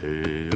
Está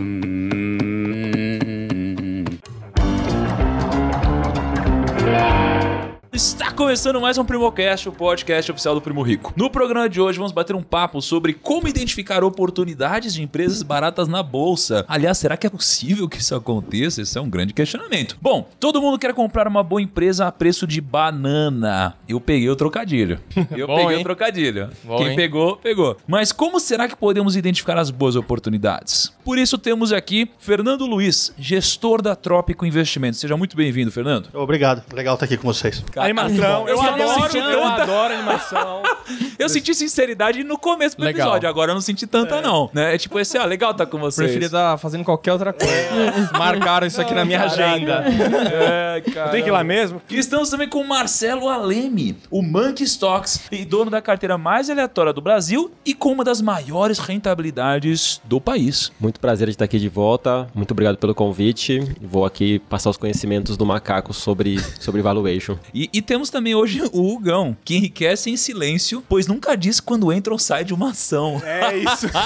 começando mais um Primocast, o podcast oficial do Primo Rico. No programa de hoje vamos bater um papo sobre como identificar oportunidades de empresas baratas na bolsa. Aliás, será que é possível que isso aconteça? Esse é um grande questionamento. Bom, todo mundo quer comprar uma boa empresa a preço de banana. Eu peguei o trocadilho. Eu Bom, peguei hein? o trocadilho. Bom, Quem hein? pegou, pegou. Mas como será que podemos identificar as boas oportunidades? Por isso temos aqui Fernando Luiz, gestor da Trópico Investimentos. Seja muito bem-vindo, Fernando. Obrigado, legal estar aqui com vocês. Animação, eu Eu adoro, senti eu adoro animação. Eu senti sinceridade no começo do Legal. episódio, agora eu não senti tanta, não. Né? É tipo esse, ó, legal tá com vocês. Preferia estar fazendo qualquer outra coisa. Marcaram isso aqui na minha agenda. É, cara. Tem que ir lá mesmo? E estamos também com o Marcelo Aleme, o Monkey Stocks, e dono da carteira mais aleatória do Brasil e com uma das maiores rentabilidades do país. Muito prazer de estar aqui de volta. Muito obrigado pelo convite. Vou aqui passar os conhecimentos do macaco sobre, sobre valuation. E, e temos também hoje o Hugão, que enriquece em silêncio, pois nunca diz quando entra ou sai de uma ação. É isso.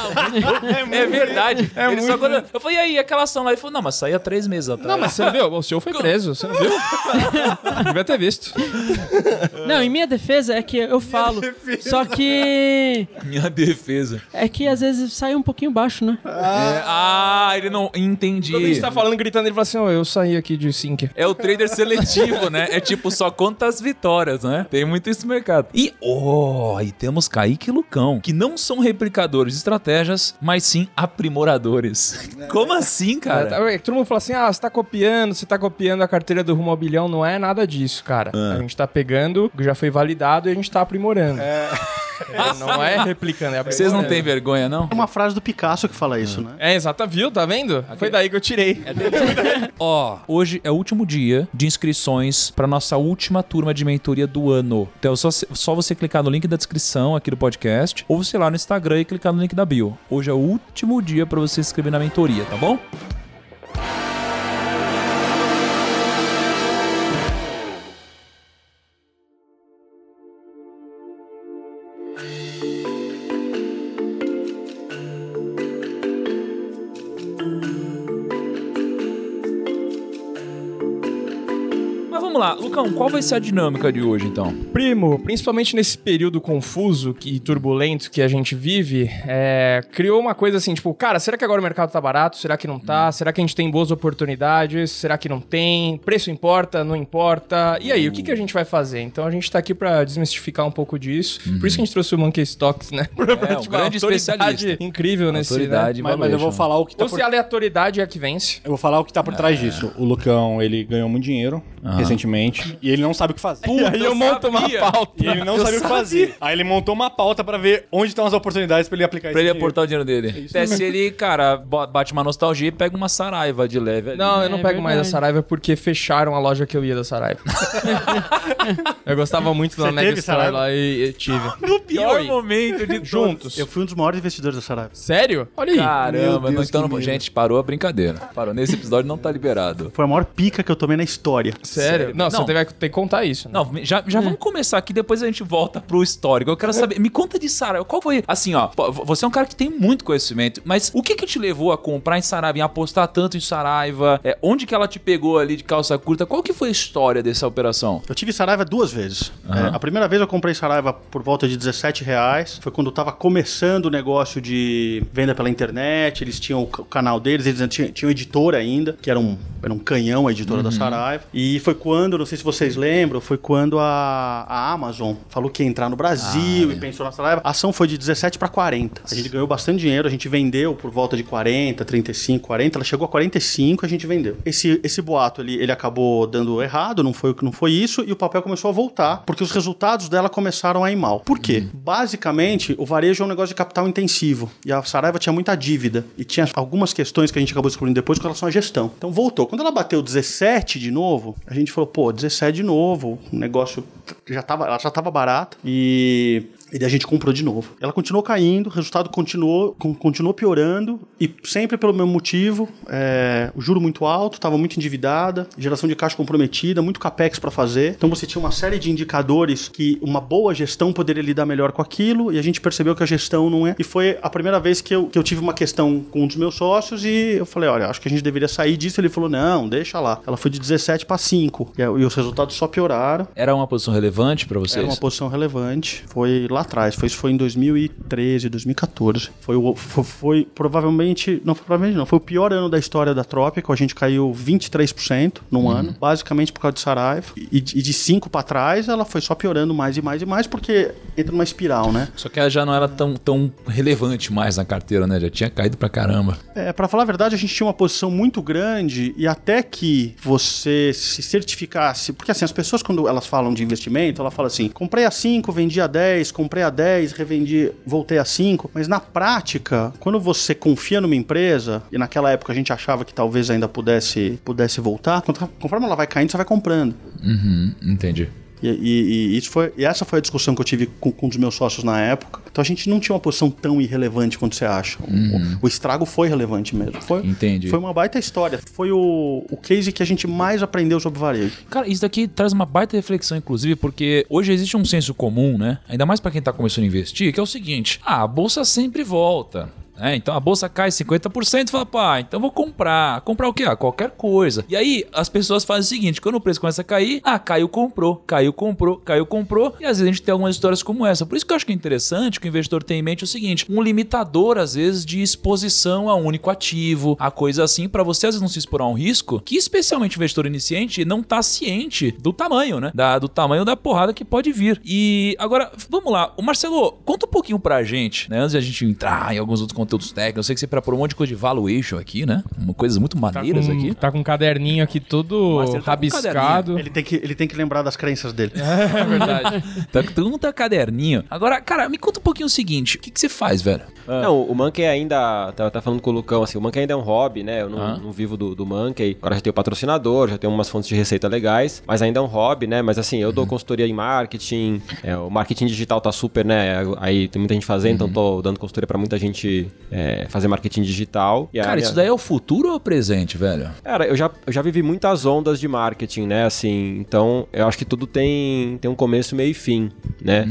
É, verdade. é Ele só muito- quando... Eu falei, e aí, aquela ação lá? Ele falou, não, mas saía três meses atrás. Não, mas você não viu? O senhor foi preso, você não viu? Devia ter visto. Não, em minha defesa é que eu falo. Só que. Minha defesa. É que às vezes sai um pouquinho baixo, né? É, ah, ele não entendi. Quando a gente tá falando, gritando, ele fala assim, ó, eu saí aqui de Sinker. É o trader seletivo, né? É tipo, só conta as vitórias, né? Tem muito isso no mercado. E, oh, e temos Kaique e Lucão, que não são replicadores de estratégias, mas sim aprimoradores. Como assim, cara? É, Todo mundo fala assim, ah, você tá copiando, você tá copiando a carteira do Rumo ao Bilhão. Não é nada disso, cara. A gente tá pegando o que já foi validado e a gente tá aprimorando. É, não é replicando, é. Vocês não têm vergonha, não? É uma frase do Picasso que fala isso, né? É, exato, viu? Tá vendo? Foi daí que eu tirei. Ó, hoje é o último dia de inscrições para nossa última turma de mentoria do ano. Então é só, só você clicar no link da descrição aqui do podcast ou você ir lá no Instagram e clicar no link da bio. Hoje é o último dia para você se inscrever na mentoria, tá bom? Lucão, qual vai ser a dinâmica de hoje então? Primo, principalmente nesse período confuso e turbulento que a gente vive, é, criou uma coisa assim, tipo, cara, será que agora o mercado tá barato? Será que não tá? Será que a gente tem boas oportunidades? Será que não tem? Preço importa? Não importa? E aí, o que, que a gente vai fazer? Então a gente tá aqui pra desmistificar um pouco disso. Por isso que a gente trouxe o Monkey Stocks, né? Pra, É, um grande uma autoridade especialista. Incrível nesse, Autoridade né? Mas, mas eu vou falar o que tá Ou por... se a aleatoriedade é a que vence. Eu vou falar o que tá por trás disso. O Lucão, ele ganhou muito dinheiro recentemente e ele não sabe o que fazer. e aí eu, monto uma sabia. pauta. E ele não sabia o que fazer. Aí ele montou uma pauta pra ver onde estão as oportunidades pra ele aplicar Pra esse ele aportar o dinheiro dele. Até se ele, cara, bate uma nostalgia e pega uma saraiva de leve ali. Não, eu não É pego mais a verdade. Saraiva porque fecharam a loja que eu ia da Saraiva. eu gostava muito da Mega Store Saraiva? lá e, e tive. No pior Oi. momento de Juntos. Eu fui um dos maiores investidores da Saraiva. Sério? Olha aí. Caramba, Meu não, Deus, então, gente, parou a brincadeira. Parou. Nesse episódio não tá liberado. Foi a maior pica que eu tomei na história. Sério? Não, Não. você vai ter que contar isso. Né? Não, já, já vamos começar aqui, depois a gente volta pro histórico. Eu quero saber, me conta de Saraiva. Qual foi, assim, ó, você é um cara que tem muito conhecimento, mas o que que te levou a comprar em Saraiva, em apostar tanto em Saraiva? É, onde que ela te pegou ali de calça curta? Qual que foi a história dessa operação? Eu tive Saraiva duas vezes. Aham. É, a primeira vez eu comprei Saraiva por volta de 17 reais. Foi quando tava começando o negócio de venda pela internet. Eles tinham o ca- o canal deles, eles tinham, tinham editora ainda, que era um, era um canhão a editora da Saraiva. E foi quando, não sei se vocês lembram, foi quando a, a Amazon falou que ia entrar no Brasil e pensou na Saraiva. A ação foi de 17 para 40. A gente ganhou bastante dinheiro, a gente vendeu por volta de 40, 35, 40. Ela chegou a 45, a gente vendeu. Esse, esse boato ele, ele acabou dando errado, não foi, não foi isso, e o papel começou a voltar, porque os resultados dela começaram a ir mal. Por quê? Basicamente, o varejo é um negócio de capital intensivo. E a Saraiva tinha muita dívida. E tinha algumas questões que a gente acabou descobrindo depois com relação à gestão. Então voltou. Quando ela bateu 17 de novo, a gente falou, pô, 17 de novo. O negócio já tava, ela já tava barata. E E daí a gente comprou de novo. Ela continuou caindo, o resultado continuou, con- continuou piorando, e sempre pelo mesmo motivo: é, o juro muito alto, estava muito endividada, geração de caixa comprometida, muito capex para fazer. Então você tinha uma série de indicadores que uma boa gestão poderia lidar melhor com aquilo, e a gente percebeu que a gestão não é. E foi a primeira vez que eu, que eu tive uma questão com um dos meus sócios, e eu falei: olha, acho que a gente deveria sair disso. Ele falou: não, deixa lá. Ela foi de 17 para 5, e, e os resultados só pioraram. Era uma posição relevante pra vocês? Era uma posição relevante. Foi lá atrás. Foi, isso foi em 2013, 2014. Foi, o, foi, foi provavelmente. Não, foi provavelmente não. Foi o pior ano da história da Trópico. A gente caiu 23% num ano. Basicamente por causa de Saraiva. E, e de 5 para trás, ela foi só piorando mais e mais e mais, porque entra numa espiral, né? Só que ela já não era tão, tão relevante mais na carteira, né? Já tinha caído pra caramba. É, para falar a verdade, a gente tinha uma posição muito grande e até que você se certificasse, porque assim, as pessoas quando elas falam de investimento, ela fala assim: "Comprei a 5, vendi a 10, comprei a 10, revendi, voltei a 5", mas na prática, quando você confia numa empresa, e naquela época a gente achava que talvez ainda pudesse pudesse voltar, conforme ela vai caindo, você vai comprando. Uhum, entendi. E, e- e isso foi, e essa foi a discussão que eu tive com, com um dos meus sócios na época. Então a gente não tinha uma posição tão irrelevante quanto você acha. O- O, o estrago foi relevante mesmo. Foi, Entendi. Foi uma baita história. Foi o, o case que a gente mais aprendeu sobre varejo. Cara, isso daqui traz uma baita reflexão, inclusive, porque hoje existe um senso comum, né? Ainda mais pra quem tá começando a investir, que é o seguinte: ah, a bolsa sempre volta. É, então a bolsa cai 50%, fala, pá, então vou comprar. Comprar o quê? Ah, qualquer coisa. E aí as pessoas fazem o seguinte: quando o preço começa a cair, ah, caiu, comprou, caiu, comprou, caiu, comprou. E às vezes a gente tem algumas histórias como essa. Por isso que eu acho que é interessante que o investidor tenha em mente o seguinte: um limitador, às vezes, de exposição a um único ativo, a coisa assim, pra você às vezes não se expor a um risco, que especialmente o investidor iniciante não tá ciente do tamanho, né? Da, do tamanho da porrada que pode vir. E agora, vamos lá. O Marcelo, conta um pouquinho pra gente, né? Antes de a gente entrar em alguns outros conteúdos técnicos. Eu sei que você preparou um monte de coisa de valuation aqui, né? Uma Coisas muito Tá maneiras com, aqui. tá com um caderninho aqui todo Marcelo tá com um rabiscado. Ele tem, que, ele tem que lembrar das crenças dele. É verdade. Tá, todo mundo tá caderninho. Agora, cara, me conta um pouquinho o seguinte: o que, que você faz, velho? Não, o Monkey ainda. Tava tá falando com o Lucão, assim, o Monkey ainda é um hobby, né? Eu não, Ah. não vivo do, do Monkey. Agora já tenho patrocinador, já tenho umas fontes de receita legais, mas ainda é um hobby, né? Mas assim, eu dou consultoria em marketing, é, o marketing digital tá super, né? Aí tem muita gente fazendo, então tô dando consultoria pra muita gente é, fazer marketing digital. E Cara, isso daí é o futuro ou é o presente, velho? Cara, eu já, eu já vivi muitas ondas de marketing, né? Assim, então eu acho que tudo tem, tem um começo, meio e fim, né?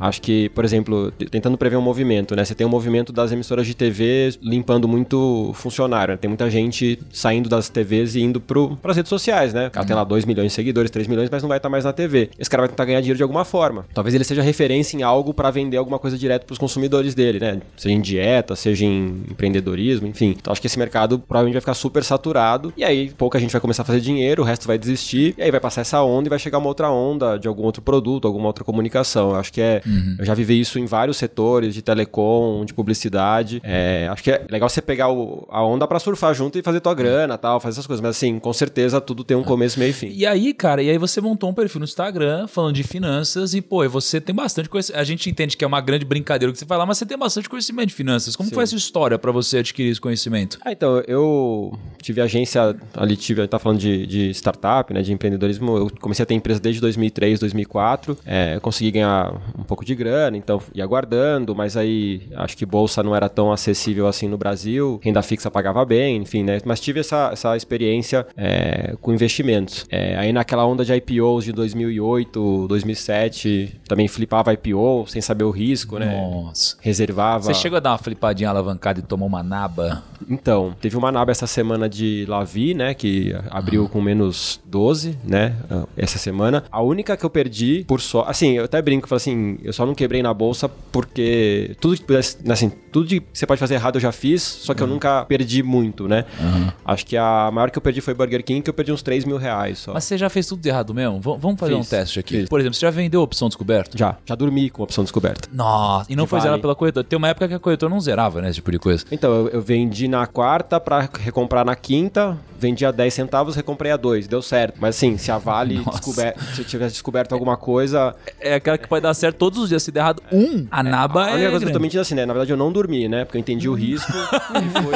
Acho que, por exemplo, tentando prever um movimento, né? Você tem um movimento das emissoras de TV limpando muito funcionário. né? Tem muita gente saindo das TVs e indo pro, pras redes sociais, né? O cara tem lá 2 milhões de seguidores, 3 milhões, mas não vai estar mais na TV. Esse cara vai tentar ganhar dinheiro de alguma forma. Talvez ele seja referência em algo para vender alguma coisa direto pros consumidores dele, né? Seja em dieta, seja em empreendedorismo, enfim. Então acho que esse mercado provavelmente vai ficar super saturado. E aí pouca gente vai começar a fazer dinheiro, o resto vai desistir. E aí vai passar essa onda e vai chegar uma outra onda de algum outro produto, alguma outra comunicação. Eu acho que é. Eu já vivi isso em vários setores, de telecom, de publicidade. É, acho que é legal você pegar o- a onda para surfar junto e fazer tua grana tal, fazer essas coisas. Mas assim, com certeza tudo tem um começo, meio e fim. E aí, cara, e aí você montou um perfil no Instagram falando de finanças e, pô, você tem bastante conhecimento. A gente entende que é uma grande brincadeira o que você fala, mas você tem bastante conhecimento de finanças. Como foi essa história pra você adquirir esse conhecimento? Ah, então, eu tive agência ali, tive, tá falando de, de startup, né, de empreendedorismo, eu comecei a ter empresa desde 2003, 2004, é, consegui ganhar um pouco de grana, então ia guardando, mas aí acho que bolsa não era tão acessível assim no Brasil, renda fixa pagava bem, enfim, né, mas tive essa, essa experiência é, com investimentos. É, aí naquela onda de IPOs de 2008, 2007, também flipava IPO sem saber o risco, né, Nossa. reservava... Você chegou a dar uma flipadinha alavancada e tomou uma naba? Então, teve uma naba essa semana de Lavi, né? Que abriu com menos 12, né? ah, Essa semana. A única que eu perdi, por só. Assim, eu até brinco, falo assim, eu só não quebrei na bolsa porque tudo que pudesse. Assim, tudo que você pode fazer errado eu já fiz, só que eu nunca perdi muito, né? Acho que a maior que eu perdi foi Burger King, que eu perdi uns 3 mil reais só. Mas você já fez tudo de errado mesmo? V- vamos fazer Fiz, um teste aqui. fiz. Por exemplo, você já vendeu opção descoberta? Já, já dormi com opção descoberta. Nossa. E não De foi vale. zerado pela corretora. Tem uma época que a corretora não zerava, né? Esse tipo de coisa. Então, eu, eu vendi na quarta pra recomprar na quinta, vendi a 10 centavos, recomprei a 2, deu certo. Mas assim, se a Vale descober, se tivesse descoberto alguma coisa, É aquela que pode dar certo todos os dias. Se der errado um, a naba a é. única coisa que eu tô mentindo assim, né? Na verdade eu não dormi, né? Porque eu entendi o risco e foi.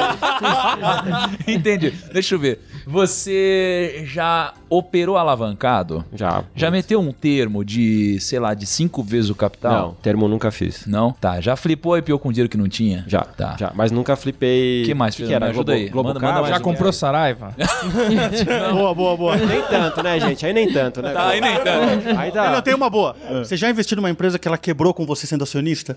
Entendi. Deixa eu ver. Você já operou alavancado? Já. Já meteu um termo de, sei lá, de cinco vezes o Não, capital? termo nunca fiz. Não? Tá. Já flipou IPO com dinheiro que não tinha? Já, Tá. já. Mas nunca flipei. O que mais, que, que era? Me ajuda Globo, aí. Globo Manda- mais Já comprou Saraiva? Boa, boa, boa. Nem tanto, né, gente? Aí nem tanto, né? Tá, aí nem tanto. Aí Eu dá. não tenho uma boa. Você já investiu numa empresa que ela quebrou com você sendo acionista?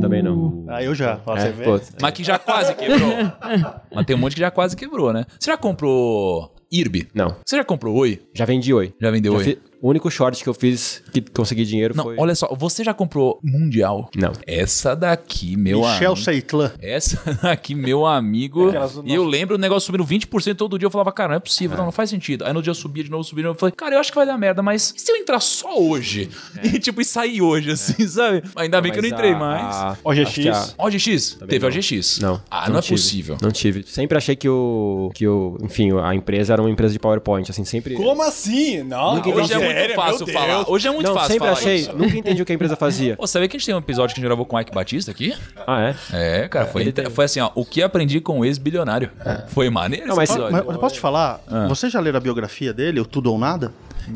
Também não. Ah, eu já. Ó, É, pô, Mas que já quase quebrou. Mas tem um monte que já quase quebrou, né? Você já comprou IRB? não. Você já comprou Oi? Já vendi oi. Já vendeu Já Oi? fi- O único short que eu fiz que consegui dinheiro Não, foi. olha só. Você já comprou Mundial? Não. Essa daqui, meu Michel amigo. Seitlan. Essa daqui, meu amigo. E eu lembro o negócio subindo 20% todo dia. Eu falava, cara, não é possível, não, não faz sentido. Aí no dia subia de novo, subia de novo. Eu falei, cara, eu acho que vai dar merda, mas e se eu entrar só hoje? E tipo, e sair hoje, assim, sabe? Ainda bem que eu não entrei a- mais. a- OGX. a- OGX? Teve não. OGX? Não. Ah, não, é tive. possível. Não tive. Sempre achei que o. que o. Enfim, a empresa era uma empresa de PowerPoint, assim, sempre. Como assim? Não, Hoje é muito fácil falar. Hoje é muito não, fácil sempre falar achei. isso. Nunca entendi o que a empresa fazia. Pô, sabia que a gente tem um episódio que a gente gravou com o Ike Batista aqui? Ah, é? É, cara, foi, tem- foi assim, ó, o que aprendi com o ex-bilionário. Foi maneiro Não, esse mas- episódio. Mas eu posso te falar? Você já leu a biografia dele, o Tudo ou Nada?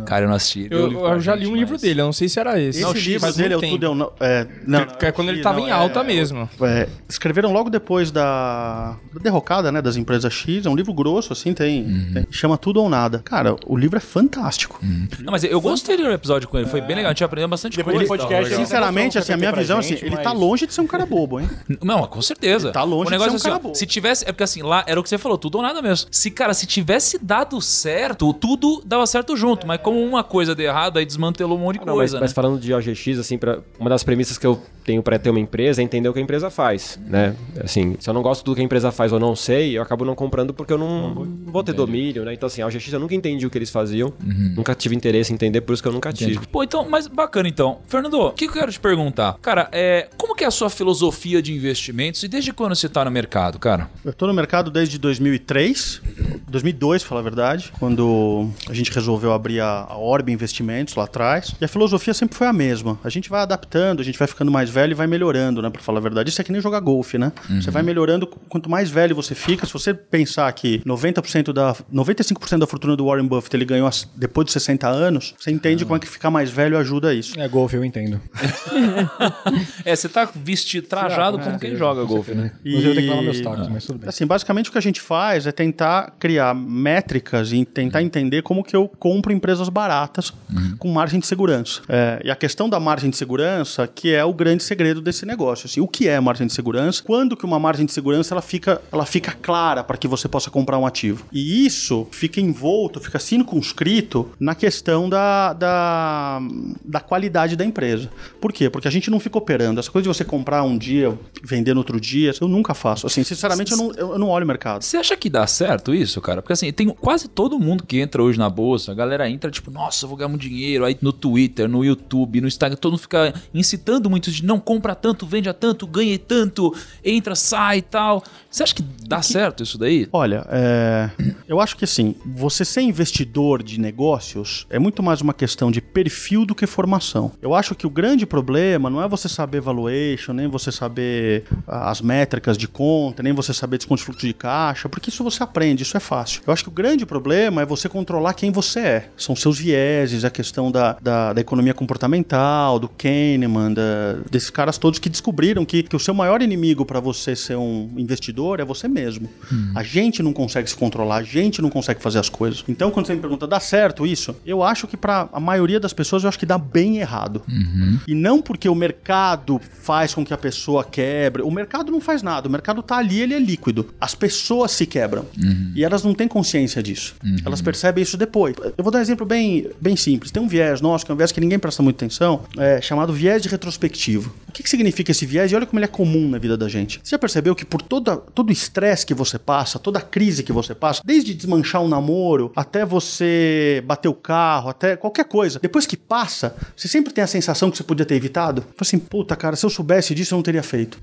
Cara, eu não assisti. Eu, eu pra já li um livro mas- dele, eu não sei se era esse. Esse livro dele é o Tudo ou. Não... É, não, Que é quando ele não, tava em é- alta mesmo. É, escreveram logo depois da, da derrocada, né, das empresas X. É um livro grosso, assim, tem, tem- chama Tudo ou Nada. Cara, o livro é fantástico. Não, mas eu gostei do episódio com ele, foi bem legal, a gente aprendeu bastante Depois coisa. do podcast, Legal. Sinceramente, assim, a minha visão, gente, assim, ele mas- tá longe de ser um cara bobo, hein? Não, com certeza. Tá longe o de negócio ser um é assim, cara bom. Se tivesse. É porque assim, lá era o que você falou, tudo ou nada mesmo. Se, cara, se tivesse dado certo, tudo dava certo junto. Mas como uma coisa deu errado, aí desmantelou um monte de Não, mas, coisa. mas né? falando de OGX, assim, pra, uma das premissas que eu tenho pra ter uma empresa é entender o que a empresa faz, né? Assim, se eu não gosto do que a empresa faz ou não sei, eu acabo não comprando porque eu não, não vou ter domínio, né? Então, assim, a OGX eu nunca entendi o que eles faziam, nunca tive interesse em entender, por isso que eu nunca tive. Pô, então, mas bacana então. Fernando, o que, que eu quero te perguntar? Cara, é, como que é a sua filosofia de investimentos e desde quando você tá no mercado, cara? Eu tô no mercado desde 2003, 2002, pra falar a verdade, quando a gente resolveu abrir a, a Orb Investimentos lá atrás. E a filosofia sempre foi a mesma. A gente vai adaptando, a gente vai ficando mais velho e vai melhorando, né, pra falar a verdade. Isso é que nem jogar golfe, né? Você vai melhorando, quanto mais velho você fica, se você pensar que 90% da 95% da fortuna do Warren Buffett ele ganhou as- depois de 60 anos, você entende como é que ficar mais velho ajuda a isso. É golfe, eu entendo. É, você tá vestido, trajado como quem joga golfe, né? Inclusive eu tenho que lavar meus tacos, mas tudo bem. Assim, basicamente o que a gente faz é tentar criar métricas e tentar entender como que eu compro empresas baratas com margem de segurança. É, e a questão da margem de segurança, que é o grande segredo desse negócio. Assim, o que é margem de segurança? Quando que uma margem de segurança ela fica, ela fica clara para que você possa comprar um ativo? E isso fica envolto, fica circunscrito na questão da, da, da qualidade da empresa. Por quê? Porque a gente não fica operando. Essa coisa de você comprar um dia, vender no outro dia, eu nunca faço. Assim, sinceramente, eu não, eu não olho o mercado. Você acha que dá certo isso, cara? Porque assim, tem quase todo mundo que entra hoje na bolsa, a galera entra tipo, nossa, eu vou ganhar muito dinheiro. Aí no Twitter, no YouTube, no Instagram, todo mundo fica incitando muito de não compra tanto, vende a tanto, ganhe tanto, entra, sai e tal. Você acha que dá certo isso daí? Olha, é, eu acho que assim, você ser investidor de negócios é muito mais uma questão de perfil do que formação. Eu acho que o grande problema não é você saber valuation, nem você saber ah, as métricas de conta, nem você saber desconto de fluxo de caixa, porque isso você aprende, isso é fácil. Eu acho que o grande problema é você controlar quem você é. São seus vieses, a questão da, da, da economia comportamental, do Kahneman, da- desses caras todos que descobriram que, que o seu maior inimigo para você ser um investidor é você mesmo. A gente não consegue se controlar, a gente não consegue fazer as coisas. Então, quando você me pergunta, dá certo isso? Eu acho que para a maioria das pessoas, eu acho que dá bem errado. E não porque o mercado faz com que a pessoa quebre. O mercado não faz nada. O mercado tá ali, ele é líquido. As pessoas se quebram. E elas não têm consciência disso. Elas percebem isso depois. Eu vou dar um exemplo bem, bem simples. Tem um viés nosso, que é um viés que ninguém presta muita atenção, é, chamado viés de retrospectivo. Que, que significa esse viés e olha como ele é comum na vida da gente. Você já percebeu que por toda, todo o estresse que você passa, toda a crise que você passa, desde desmanchar um namoro, até você bater o carro, até qualquer coisa, depois que passa, você sempre tem a sensação que você podia ter evitado? Fala assim, puta cara, se eu soubesse disso eu não teria feito.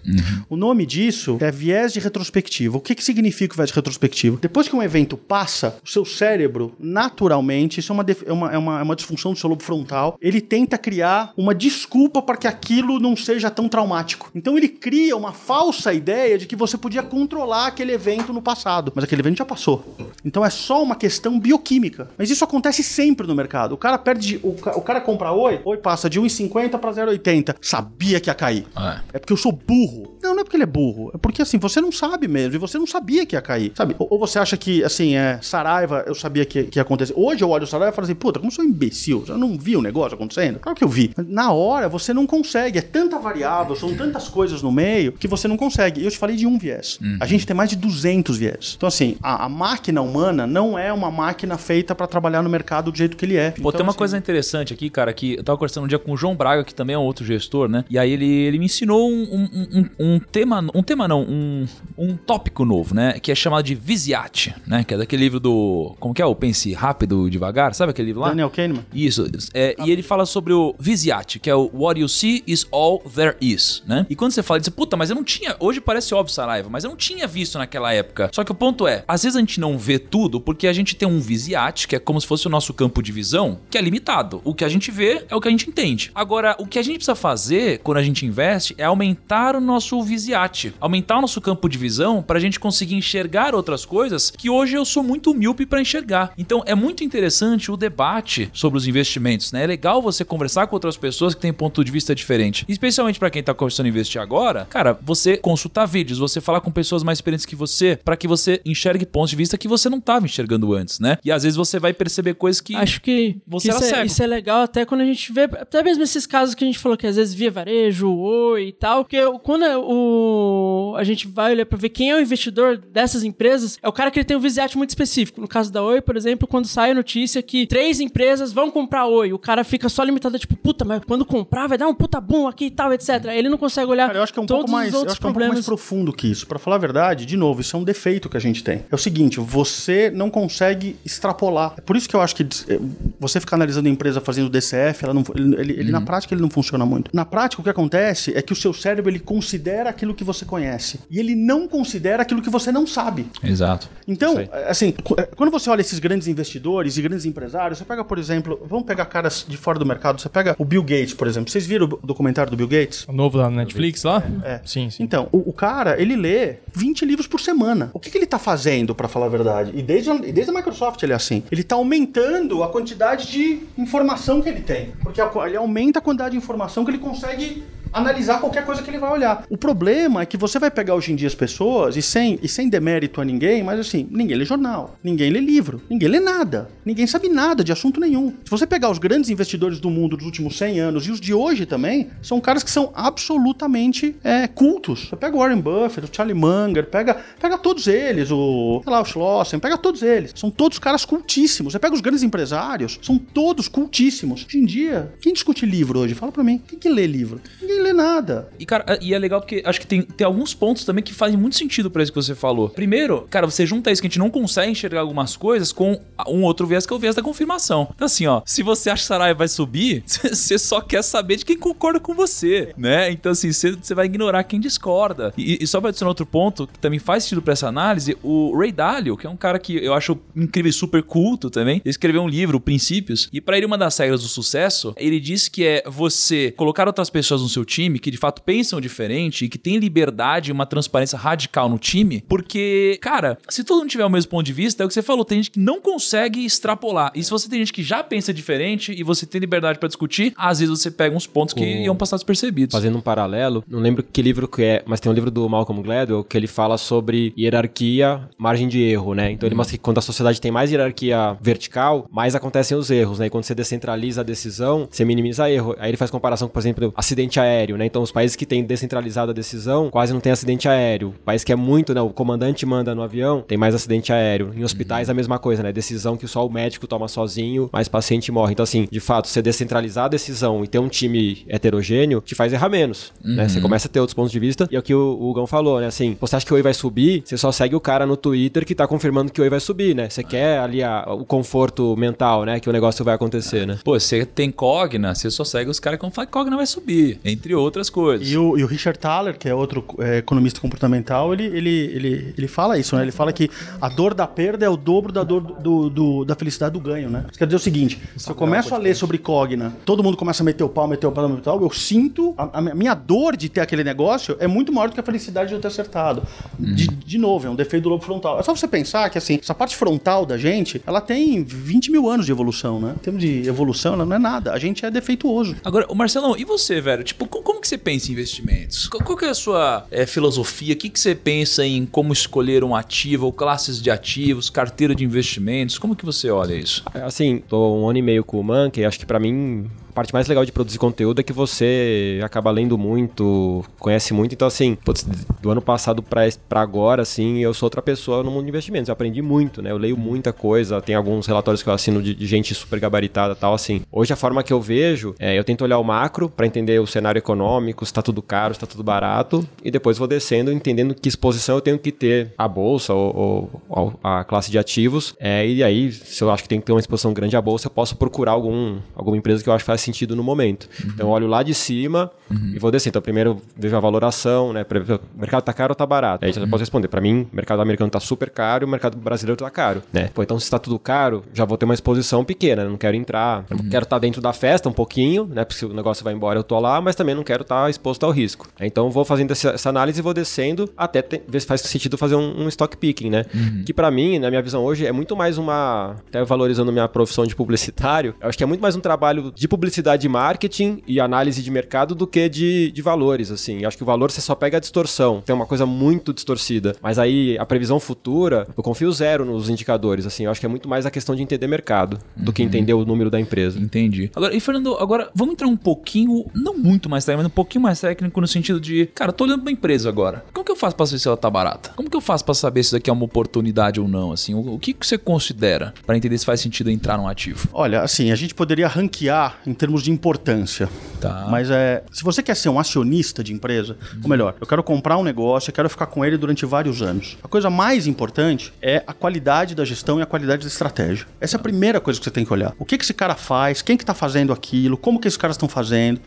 O nome disso é viés de retrospectiva. O que, que significa o viés de retrospectiva? Depois que um evento passa, o seu cérebro, naturalmente, isso é uma, é uma, é uma, é uma disfunção do seu lobo frontal, ele tenta criar uma desculpa para que aquilo não seja tão traumático. Então ele cria uma falsa ideia de que você podia controlar aquele evento no passado, mas aquele evento já passou. Então é só uma questão bioquímica. Mas isso acontece sempre no mercado. O cara perde, o, ca- o cara compra Oi, Oi passa de 1,50 para 0,80. Sabia que ia cair. É. É porque eu sou burro. Não, não é porque ele é burro. É porque, assim, você não sabe mesmo. E você não sabia que ia cair. Sabe? Ou, ou você acha que, assim, é, Saraiva, eu sabia que, que ia acontecer. Hoje eu olho o Saraiva e falo assim, puta, como sou imbecil. Eu não vi o negócio acontecendo. Claro que eu vi. Na hora, você não consegue. É tanta variável, são tantas coisas no meio que você não consegue. Eu te falei de um viés. A gente tem mais de 200 viés. Então, assim, a, a máquina humana não é uma máquina feita pra trabalhar no mercado do jeito que ele é. Pô, Então, tem uma assim, coisa interessante aqui, cara, que eu tava conversando um dia com o João Braga, que também é um outro gestor, né? E aí ele, ele me ensinou um, um, um- um tema, um tema não, um, um tópico novo, né? Que é chamado de Visiate, né? Que é daquele livro do, como que é? O Pense Rápido e Devagar, sabe aquele livro lá? Daniel Kahneman. Isso, é, e ele fala sobre o Visiate, que é o What You See is All There Is, né? E quando você fala, diz, puta, mas eu não tinha, hoje parece óbvio, Saraiva, mas eu não tinha visto naquela época. Só que o ponto é, às vezes a gente não vê tudo porque a gente tem um Visiate, que é como se fosse o nosso campo de visão, que é limitado. O que a gente vê é o que a gente entende. Agora, o que a gente precisa fazer quando a gente investe é aumentar o nosso Visiate, aumentar o nosso campo de visão para a gente conseguir enxergar outras coisas que hoje eu sou muito míope para enxergar. Então, é muito interessante o debate sobre os investimentos, né? É legal você conversar com outras pessoas que têm ponto de vista diferente. Especialmente para quem tá começando a investir agora, cara, você consultar vídeos, você falar com pessoas mais experientes que você, para que você enxergue pontos de vista que você não estava enxergando antes, né? E às vezes você vai perceber coisas que Acho que, Você que isso, é, isso é legal até quando a gente vê, até mesmo esses casos que a gente falou que às vezes via varejo, oi e tal, porque quando é o, a gente vai olhar pra ver quem é o investidor dessas empresas, é o cara que ele tem um visiate muito específico. No caso da Oi, por exemplo, quando sai a notícia que três empresas vão comprar Oi, o cara fica só limitado, tipo, puta, mas quando comprar vai dar um puta boom aqui e tal, etc. Ele não consegue olhar Cara, eu acho que é um todos pouco mais, os eu outros acho que é um pouco mais problemas. profundo que isso. Pra falar a verdade, de novo, isso é um defeito que a gente tem. É o seguinte, você não consegue extrapolar. É por isso que eu acho que eh, você ficar analisando a empresa fazendo DCF, ela não, ele, ele- ele, na prática ele não funciona muito. Na prática o que acontece é que o seu cérebro ele considera aquilo que você conhece e ele não considera aquilo que você não sabe. Exato. Então, assim, é, quando você olha esses grandes investidores e grandes empresários, você pega, por exemplo, vamos pegar caras de fora do mercado, você pega o Bill Gates, por exemplo. Vocês viram o documentário do Bill Gates? O novo da Netflix lá? É. Sim, sim. Então, o, o cara, ele lê 20 livros por semana. O que, que ele tá fazendo, pra falar a verdade? E desde, a- e desde a Microsoft ele é assim. Ele tá aumentando a quantidade de informação que ele tem. Porque ele aumenta a quantidade de informação que ele consegue analisar qualquer coisa que ele vai olhar. O problema é que você vai pegar hoje em dia as pessoas, e sem, e sem demérito a ninguém, mas assim, ninguém lê jornal, ninguém lê livro, ninguém lê nada, ninguém sabe nada de assunto nenhum. Se você pegar os grandes investidores do mundo dos últimos 100 anos e os de hoje também, são caras que são absolutamente é, cultos. Você pega o Warren Buffett, o Charlie Munger, pega, pega todos eles, o, sei lá, o Schlossen, pega todos eles. São todos caras cultíssimos. Você pega os grandes empresários, são todos cultíssimos. Hoje em dia, quem discute livro hoje? Fala pra mim. Quem que lê livro? Ninguém lê nada. E, cara, e é legal porque acho que tem, tem alguns pontos também que fazem muito sentido pra isso que você falou. Primeiro, cara, você junta isso que a gente não consegue enxergar algumas coisas com um outro viés que é o viés da confirmação. Então, assim, ó, se você acha que Saraiva vai subir, você só quer saber de quem concorda com você, né? Então, assim, você vai ignorar quem discorda. E, e só pra adicionar outro ponto que também faz sentido pra essa análise, o Ray Dalio, que é um cara que eu acho incrível e super culto também, ele escreveu um livro, Princípios, e pra ele uma das regras do sucesso, ele diz que é você colocar outras pessoas no seu time que de fato pensam diferente e que tem liberdade e uma transparência radical no time, porque, cara, se todo mundo tiver o mesmo ponto de vista, é o que você falou, tem gente que não consegue extrapolar. E se você tem gente que já pensa diferente e você tem liberdade pra discutir, às vezes você pega uns pontos que iam passar despercebidos. Fazendo um paralelo, não lembro que livro que é, mas tem um livro do Malcolm Gladwell que ele fala sobre hierarquia, margem de erro, né? Então ele mostra que quando a sociedade tem mais hierarquia vertical, mais acontecem os erros, né? E quando você descentraliza a decisão, você minimiza erro. Aí ele faz comparação com, por exemplo, acidente aéreo. Aéreo, né? Então, os países que têm descentralizado a decisão quase não tem acidente aéreo. O país que é muito, né? O comandante manda no avião, tem mais acidente aéreo. Em hospitais, a mesma coisa, né? Decisão que só o médico toma sozinho, mas paciente morre. Então, assim, de fato, você descentralizar a decisão e ter um time heterogêneo te faz errar menos, né? Você começa a ter outros pontos de vista. E é o que o, o Gão falou, né? Assim, você acha que o Oi vai subir, você só segue o cara no Twitter que tá confirmando que o Oi vai subir, né? Você quer ali a- o conforto mental, né? Que o negócio vai acontecer, né? Pô, você tem Cogna, você só segue os caras que vão falar que Cogna vai subir, entre outras coisas. E o, e o Richard Thaler, que é outro é, economista comportamental, ele, ele, ele, ele fala isso, né? Ele fala que a dor da perda é o dobro da dor do, do- da felicidade do ganho, né? Isso quer dizer o seguinte: se eu começo a ler sobre Cogna, todo mundo começa a meter o pau, meter o pau, meter o pau, eu sinto. A, a minha dor de ter aquele negócio é muito maior do que a felicidade de eu ter acertado. De, de novo, é um defeito do lobo frontal. É só você pensar que, assim, essa parte frontal da gente, ela tem 20 mil anos de evolução, né? Em termos de evolução, ela não é nada. A gente é defeituoso. Agora, o Marcelão, e você, velho? Tipo, como, que você pensa em investimentos? Qual, que é a sua é, filosofia? O que, que você pensa em como escolher um ativo, ou classes de ativos, carteira de investimentos? Como que você olha isso? Assim, tô um ano e meio com o Monkey, acho que pra mim a parte mais legal de produzir conteúdo é que você acaba lendo muito, conhece muito. Então, assim, putz, do ano passado pra, agora, assim, eu sou outra pessoa no mundo de investimentos. Eu aprendi muito, né? Eu leio muita coisa, tem alguns relatórios que eu assino de, de gente super gabaritada tal, assim. Hoje a forma que eu vejo é eu tento olhar o macro pra entender o cenário econômico, se tá tudo caro, se tá tudo barato, e depois vou descendo entendendo que exposição eu tenho que ter à bolsa ou, ou a classe de ativos. É, e aí, se eu acho que tem que ter uma exposição grande à bolsa, eu posso procurar algum, alguma empresa que eu acho que faz sentido no momento. Então eu olho lá de cima e vou descer. Então primeiro vejo a valoração, né? O mercado tá caro ou tá barato? Aí já posso responder. Pra mim, o mercado americano tá super caro e o mercado brasileiro tá caro, né? Pô, então se tá tudo caro, já vou ter uma exposição pequena, né? Não quero entrar. Eu quero estar dentro da festa um pouquinho, né? Porque se o negócio vai embora eu tô lá, mas também não quero estar exposto ao risco. Então eu vou fazendo essa, essa análise e vou descendo até ver se faz sentido fazer um, um stock picking, né? Que pra mim, na minha visão hoje, é muito mais uma. Até valorizando minha profissão de publicitário, eu acho que é muito mais um trabalho de publicidade e marketing e análise de mercado do que de, de valores, assim. Eu acho que o valor você só pega a distorção. Tem uma coisa muito distorcida. Mas aí a previsão futura, eu confio zero nos indicadores, assim. Eu acho que é muito mais a questão de entender mercado do que entender o número da empresa. Entendi. Agora, e Fernando, agora vamos entrar um pouquinho, não muito mais técnico, mas um pouquinho mais técnico no sentido de, cara, eu tô olhando pra uma empresa agora. Como que eu faço pra saber se ela tá barata? Como que eu faço pra saber se isso daqui é uma oportunidade ou não? Assim, o, o que, que você considera pra entender se faz sentido entrar num ativo? Olha, assim, a gente poderia ranquear em termos de importância. Tá. Mas é. Se você quer ser um acionista de empresa, ou melhor, eu quero comprar um negócio, eu quero ficar com ele durante vários anos. A coisa mais importante é a qualidade da gestão e a qualidade da estratégia. Essa é a primeira coisa que você tem que olhar. O que, que esse cara faz, quem que tá fazendo aquilo, como que esses caras estão fazendo.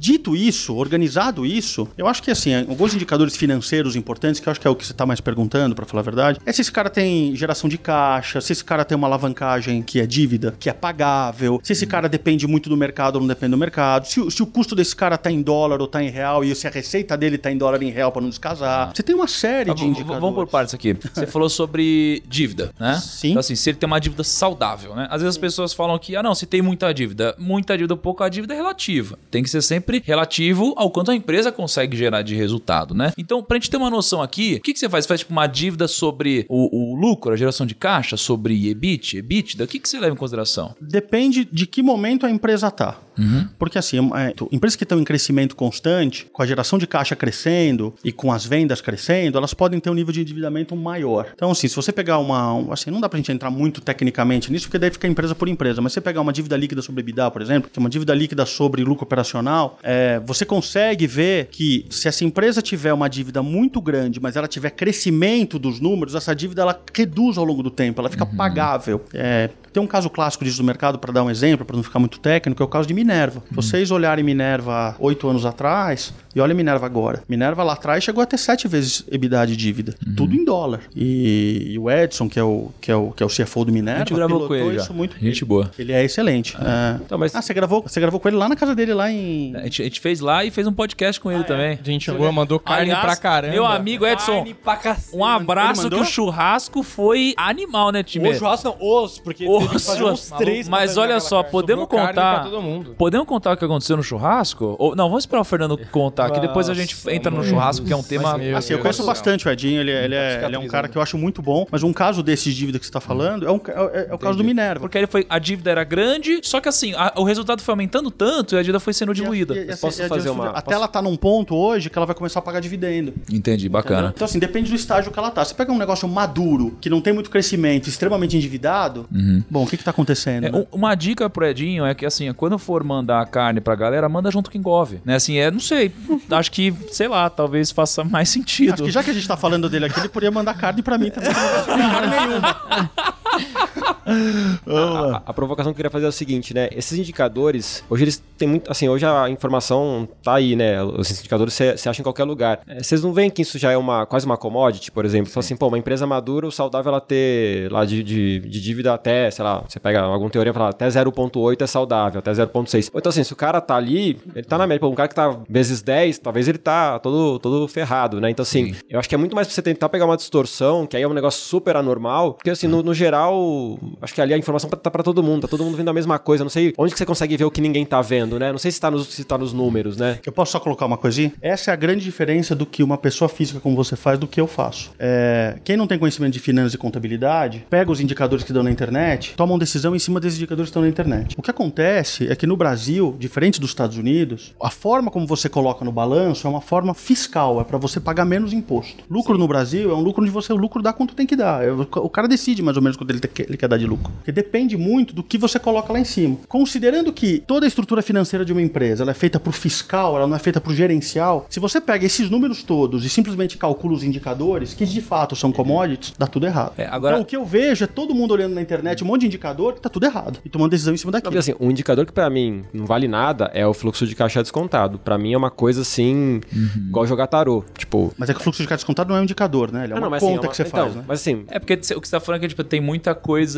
Dito isso, organizado isso, eu acho que assim, alguns indicadores financeiros importantes, que eu acho que é o que você está mais perguntando, para falar a verdade, é se esse cara tem geração de caixa, se esse cara tem uma alavancagem que é dívida, que é pagável, se esse cara depende muito do mercado ou não depende do mercado, se, o- se o custo desse cara tá em dólar ou tá em real, e se a receita dele tá em dólar e em real para não descasar. Você tem uma série Tá, de indicadores. Vamos por partes aqui. Você falou sobre dívida, né? Sim. Então, assim, se ele tem uma dívida saudável, né? Às vezes as pessoas falam que, ah, não, se tem muita dívida, muita dívida, pouca dívida é relativa. Tem que ser sempre relativo ao quanto a empresa consegue gerar de resultado, né? Então, pra gente ter uma noção aqui, o que, que você faz? Você faz tipo uma dívida sobre o, o lucro, a geração de caixa, sobre EBIT, EBITDA? O que, que você leva em consideração? Depende de que momento a empresa tá. Porque assim, é, tu- empresas que estão em crescimento constante, com a geração de caixa crescendo e com as vendas crescendo, elas podem ter um nível de endividamento maior. Então, assim, se você pegar uma. um- assim, não dá pra gente entrar muito tecnicamente nisso, porque daí fica empresa por empresa. Mas se você pegar uma dívida líquida sobre EBITDA, por exemplo, que é uma dívida líquida sobre lucro operacional, é, você consegue ver que se essa empresa tiver uma dívida muito grande, mas ela tiver crescimento dos números, essa dívida ela reduz ao longo do tempo, ela fica pagável. É, tem um caso clássico disso no mercado, para dar um exemplo, para não ficar muito técnico, é o caso de Minerva. Vocês olharem Minerva oito anos atrás, e olha Minerva agora. Minerva lá atrás chegou a ter sete vezes EBITDA de dívida. Tudo em dólar. E, e o Edson, que é o, que, é o, que é o CFO do Minerva, A gente gravou com ele já. muito Gente boa. Ele é excelente. É. Então, mas Ah, você gravou, você gravou com ele lá na casa dele, lá em... A gente, a gente fez lá e fez um podcast com ele também. Gente boa, mandou carne Aliás, pra caramba. Meu amigo Edson, Carne pra cacete. um abraço que o churrasco foi animal, né, time? O churrasco não, os, porque Os teve que fazer churras- uns três. Mas olha só, carne. podemos Sobrou carne contar. pra todo mundo. Podemos contar o que aconteceu no churrasco? Ou, não, vamos esperar o Fernando contar voltar, que depois a gente entra no churrasco, que é um tema. meu Assim, eu Deus conheço bastante o Edinho, ele, é- ele é, ele é um cara que eu acho muito bom, mas um caso desses dívida que você tá falando é, um ca- é- é o caso do Minerva. Porque aí foi, a dívida era grande, só que assim, a- o resultado foi aumentando tanto e a dívida foi sendo diluída. E e a- posso fazer uma- Até posso- ela tá num ponto hoje que ela vai começar a pagar dividendo. Entendi, entendeu? bacana. Então, assim, depende do estágio que ela tá. Você pega um negócio maduro, que não tem muito crescimento, extremamente endividado, bom, o que que tá acontecendo? É, né? um- uma dica pro Edinho é que, assim, quando for mandar a carne pra galera, manda junto com engove. Né? Assim, é, não sei, acho que, sei lá, talvez faça mais sentido. Acho que já que a gente tá falando dele aqui, ele poderia mandar carne pra mim também. não nenhuma. A, a- a provocação que eu queria fazer é o seguinte, né? Esses indicadores, hoje eles têm muito. Assim, hoje a informação tá aí, né? Os indicadores você acha em qualquer lugar. É, Vocês não veem que isso já é uma quase uma commodity, por exemplo? Fala assim, pô, uma empresa madura, o saudável ela ter lá de, de, de dívida até, sei lá, você pega alguma teoria e fala até 0,8 é saudável, até 0,6. Ou então, assim, se o cara tá ali, ele tá na média. Pô, um cara que tá vezes 10, talvez ele tá todo, todo ferrado, né? Então, assim, eu acho que é muito mais pra você tentar pegar uma distorção, que aí é um negócio super anormal, porque, assim, no, no geral, acho que ali a informação tá pra todo mundo, tá todo mundo vendo a mesma coisa. Não sei onde que você consegue ver o que ninguém tá vendo, né? Não sei se tá nos, se tá nos números, né? Eu posso só colocar uma coisinha? Essa é a grande diferença do que uma pessoa física como você faz do que eu faço. É, quem não tem conhecimento de finanças e contabilidade, pega os indicadores que dão na internet, toma uma decisão em cima desses indicadores que estão na internet. O que acontece é que no Brasil, diferente dos Estados Unidos, a forma como você coloca no balanço é uma forma fiscal, é para você pagar menos imposto. Lucro no Brasil é um lucro onde você o lucro dá quanto tem que dar. É, O cara decide mais ou menos quanto ele quer dar de lucro. Porque depende muito do que você coloca lá em cima. Considerando que toda a estrutura financeira de uma empresa ela é feita por fiscal, ela não é feita por gerencial, se você pega esses números todos e simplesmente calcula os indicadores, que de fato são commodities, dá tudo errado. É, agora- Então o que eu vejo é todo mundo olhando na internet um monte de indicador que tá tudo errado e tomando decisão em cima Não, daquilo. porque, assim, um indicador que pra mim não vale nada é o fluxo de caixa descontado. Pra mim é uma coisa assim, igual jogar tarô. Tipo, Mas é que o fluxo de caixa descontado não é um indicador, né? Ele é ah, uma não, mas, assim, conta é uma- que você então, faz, né? Mas assim, É porque o que você tá falando é que tipo, tem muita coisa.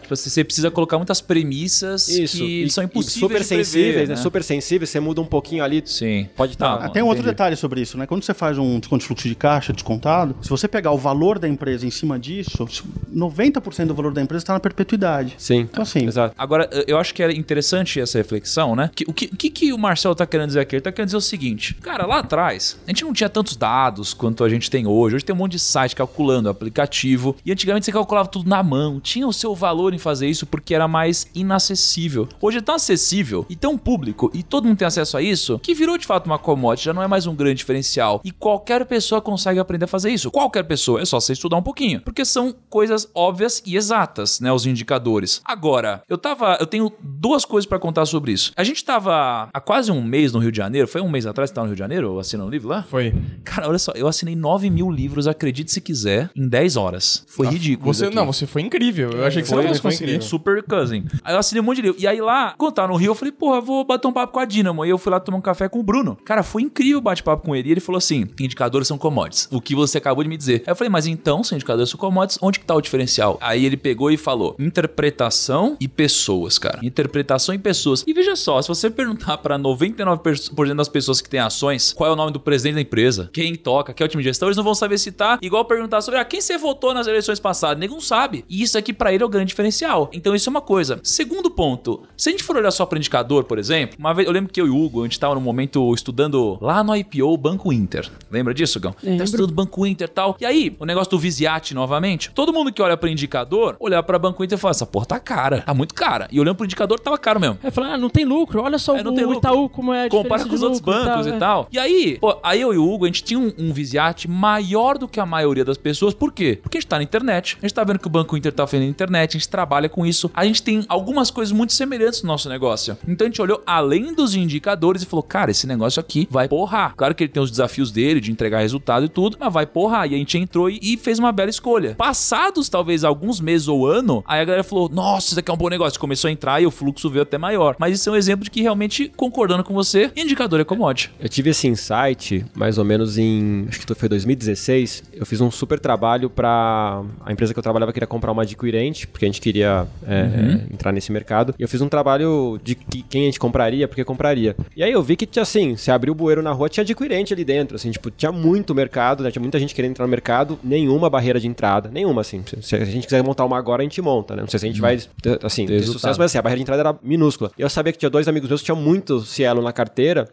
Tipo, assim, você precisa colocar muitas premissas isso. que e- são e impossíveis. super de prever, sensíveis, né? né? Super sensíveis, você muda um pouquinho ali. Sim. Pode estar. Ah, tem um outro entendi. detalhe sobre isso, né? Quando você faz um desconto de fluxo de caixa descontado, se você pegar o valor da empresa em cima disso, 90% do valor da empresa está na perpetuidade. Sim. Então, assim, Exato. Agora, eu acho que é interessante essa reflexão, né? Que- o que, o que, que o Marcelo tá querendo dizer aqui? Ele tá querendo dizer o seguinte: cara, lá atrás, a gente não tinha tantos dados quanto a gente tem hoje. Hoje tem um monte de site calculando aplicativo. E antigamente você calculava tudo na mão. Tinha o seu valor em fazer isso porque era mais inacessível. Hoje é tão acessível e tão público e todo mundo tem acesso a isso que virou de fato uma commodity, já não é mais um grande diferencial. E qualquer pessoa consegue aprender a fazer isso. Qualquer pessoa, é só você estudar um pouquinho. Porque são coisas óbvias e exatas, né? Os indicadores. Agora, eu tava. Eu tenho duas coisas pra contar sobre isso. A gente tava há quase um mês no Rio de Janeiro. Foi um mês atrás que tava no Rio de Janeiro, assinando um livro lá? Foi. Cara, olha só, eu assinei 9 mil livros, acredite se quiser, em 10 horas. Foi ridículo. Você, não, você foi incrível. Eu achei que você Foi, não fosse conseguir. incrível. Super cousin. Aí eu assinei um monte de livro. E aí lá, quando tava no Rio, eu falei, porra, vou bater um papo com a Dinamo. E eu fui lá tomar um café com o Bruno. Cara, foi incrível o bate-papo com ele. E ele falou assim: indicadores são commodities. O que você acabou de me dizer. Aí eu falei, mas então, se indicadores são commodities, onde que tá o diferencial? Aí ele pegou e falou: interpretação e pessoas, cara. Interpretação e pessoas. E veja só, se você perguntar pra 99% das pessoas que têm ações, qual é o nome do presidente da empresa, quem toca, quem é o time de gestão, eles não vão saber citar. Igual perguntar sobre, ah, quem você votou nas eleições passadas? Ninguém sabe. E isso aqui pra ele é o grande diferencial. Então isso é uma coisa. Segundo ponto, se a gente for olhar só para indicador, por exemplo, uma vez eu lembro que eu e o Hugo, a gente tava no momento estudando lá no IPO Banco Inter. Lembra disso, Gão? Tá estudando Banco Inter e tal. E aí, o negócio do Visiate novamente, todo mundo que olha para indicador, olhar para Banco Inter e fala: essa porra tá cara, tá muito cara. E olhando pro indicador, tava caro mesmo. Aí fala, ah, não tem lucro, olha só É, não o tem lucro. Itaú como é Compara com os outros bancos e é. tal. E aí, pô, aí eu e o Hugo, a gente tinha um, um Visiate maior do que a maioria das pessoas. Por quê? Porque a gente tá na internet. A gente tá vendo que o Banco Inter tá fazendo na internet, a gente trabalha com isso. A gente tem algumas coisas muito semelhantes no nosso negócio. Então a gente olhou além dos indicadores e falou: cara, esse negócio aqui vai porrar. Claro que ele tem os desafios dele de entregar resultado e tudo, mas vai porrar. E a gente entrou e, fez uma bela escolha. Passados talvez alguns meses ou ano, aí a galera falou: nossa, isso aqui é um bom negócio. Começou a entrar e o fluxo veio até maior. Mas isso é um exemplo de que realmente, concordando com você, indicador é commodity. Eu tive esse insight mais ou menos em, acho que foi 2016. Eu fiz um super trabalho pra a empresa que eu trabalhava queria comprar uma adquirente gente, porque a gente queria é, Uhum. é, entrar nesse mercado. E eu fiz um trabalho de que, quem a gente compraria, porque compraria. E aí eu vi que, tinha, assim, se abriu o bueiro na rua, tinha adquirente ali dentro, assim, tipo, tinha muito mercado, né? Tinha muita gente querendo entrar no mercado, nenhuma barreira de entrada, nenhuma, assim. Se, a gente quiser montar uma agora, a gente monta, né? Não sei se a gente vai, ter, assim, ter resultado. sucesso, mas assim, a barreira de entrada era minúscula. E eu sabia que tinha dois amigos meus que tinham muito Cielo na carteira.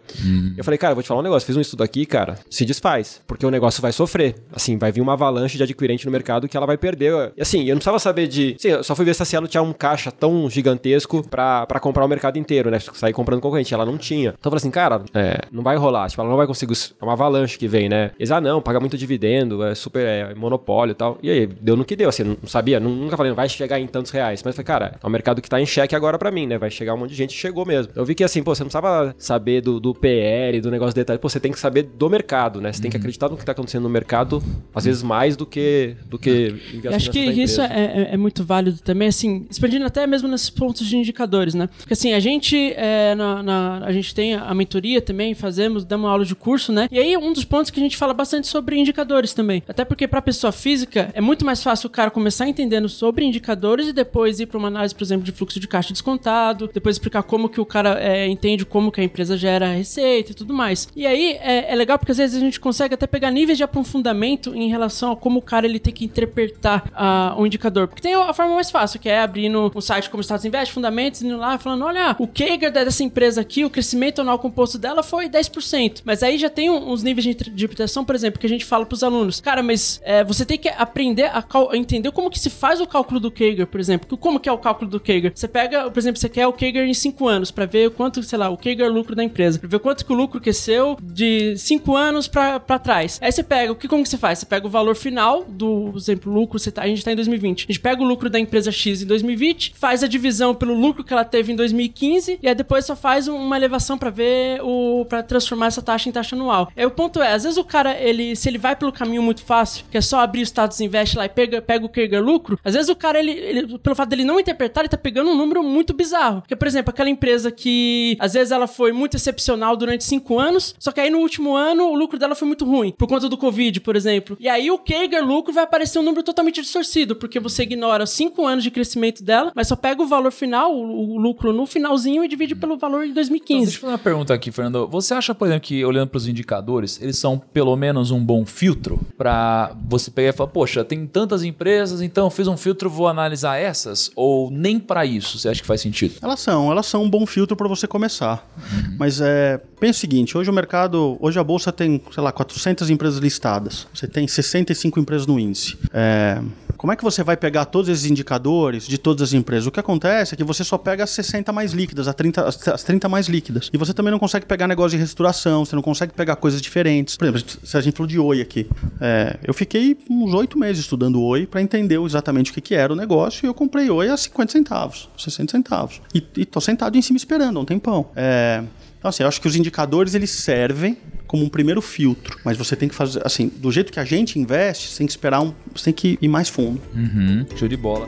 Eu falei, cara, eu vou te falar um negócio, fiz um estudo aqui, cara, se desfaz, porque o negócio vai sofrer. Assim, vai vir uma avalanche de adquirente no mercado que ela vai perder. E assim, eu não precisava saber de. Sim, eu só fui ver se a Cielo tinha um caixa tão gigantesco pra, pra comprar o mercado inteiro, né? Sair comprando concorrente. Ela não tinha. Então eu falei assim, cara, é, não vai rolar. Tipo, ela não vai conseguir. É uma avalanche que vem, né? Eles, ah, não, paga muito dividendo, é super é, monopólio e tal. E aí, deu no que deu, assim, não não sabia, nu- nunca falei, não vai chegar em tantos reais. Mas eu falei, cara, é um mercado que tá em xeque agora pra mim, né? Vai chegar um monte de gente, chegou mesmo. Eu vi que assim, pô, você não precisava saber do, do PL, do negócio de detalhe, pô, você tem que saber do mercado, né? Você tem que acreditar no que tá acontecendo no mercado, às vezes mais do que, do que acho que isso é, é- é muito válido também, assim, expandindo até mesmo nesses pontos de indicadores, né? Porque assim, a gente, é, na, na- a gente tem a mentoria também, fazemos, damos aula de curso, né? E aí um dos pontos que a gente fala bastante sobre indicadores também. Até porque pra pessoa física é muito mais fácil o cara começar entendendo sobre indicadores e depois ir pra uma análise, por exemplo, de fluxo de caixa descontado, depois explicar como que o cara é, entende como que a empresa gera receita e tudo mais. E aí é, é legal porque às vezes a gente consegue até pegar níveis de aprofundamento em relação a como o cara ele tem que interpretar ah, o indicador. Porque tem a forma mais fácil, que é abrir no um site como Status Invest, Fundamentos, indo lá falando, olha, o CAGR dessa empresa aqui, o crescimento anual composto dela foi 10%. Mas aí já tem uns níveis de inter- de interpretação, por exemplo, que a gente fala pros alunos. Cara, mas é, você tem que aprender a, a entender como que se faz o cálculo do CAGR, por exemplo. Como que é o cálculo do CAGR? Você pega, por exemplo, você quer o CAGR em 5 anos, pra ver quanto, sei lá, o CAGR lucro da empresa. Pra ver quanto que o lucro cresceu de 5 anos pra trás. Aí você pega, o que como que você faz? Você pega o valor final do, por exemplo, lucro, você tá, a gente tá em 2020. A gente pega o lucro da empresa X em 2020, faz a divisão pelo lucro que ela teve em 2015 e aí depois só faz um- uma elevação pra ver o para transformar essa taxa em taxa anual. Aí o ponto é, às vezes o cara, ele se ele vai pelo caminho muito fácil, que é só abrir o status invest lá e pega, pega o CAGR lucro, às vezes o cara ele, ele- pelo fato dele não interpretar, ele tá pegando um número muito bizarro. Porque por exemplo, aquela empresa que às vezes ela foi muito excepcional durante cinco anos, só que aí no último ano o lucro dela foi muito ruim, por conta do Covid, por exemplo. E aí o CAGR lucro vai aparecer um número totalmente distorcido, porque você ignora os cinco anos de crescimento dela, mas só pega o valor final, o, o lucro no finalzinho e divide pelo valor Então, 2015. deixa eu fazer uma pergunta aqui, Fernando. Você acha, por exemplo, que olhando para os indicadores, eles são pelo menos um bom filtro para você pegar e falar, poxa, tem tantas empresas, então eu fiz um filtro, vou analisar essas? Ou nem para isso você acha que faz sentido? Elas são, elas são um bom filtro para você começar. Mas é, pensa o seguinte, hoje o mercado, hoje a bolsa tem, sei lá, 400 empresas listadas. Você tem 65 empresas no índice. É, como é que você vai pegar todos esses indicadores de todas as empresas? O que acontece é que você só pega as 60 mais líquidas, as 30, as, as 30 mais líquidas. E você também não consegue pegar negócio de reestruturação, você não consegue pegar coisas diferentes. Por exemplo, se a gente falou de Oi aqui, é, eu fiquei uns oito meses estudando Oi para entender exatamente o que, que era o negócio e eu comprei Oi a 50 centavos, 60 centavos. E, e tô sentado em cima esperando há um tempão. É, então, assim, eu acho que os indicadores eles servem como um primeiro filtro, mas você tem que fazer, assim, do jeito que a gente investe, você tem que esperar um, você tem que ir mais fundo. Uhum, show de bola.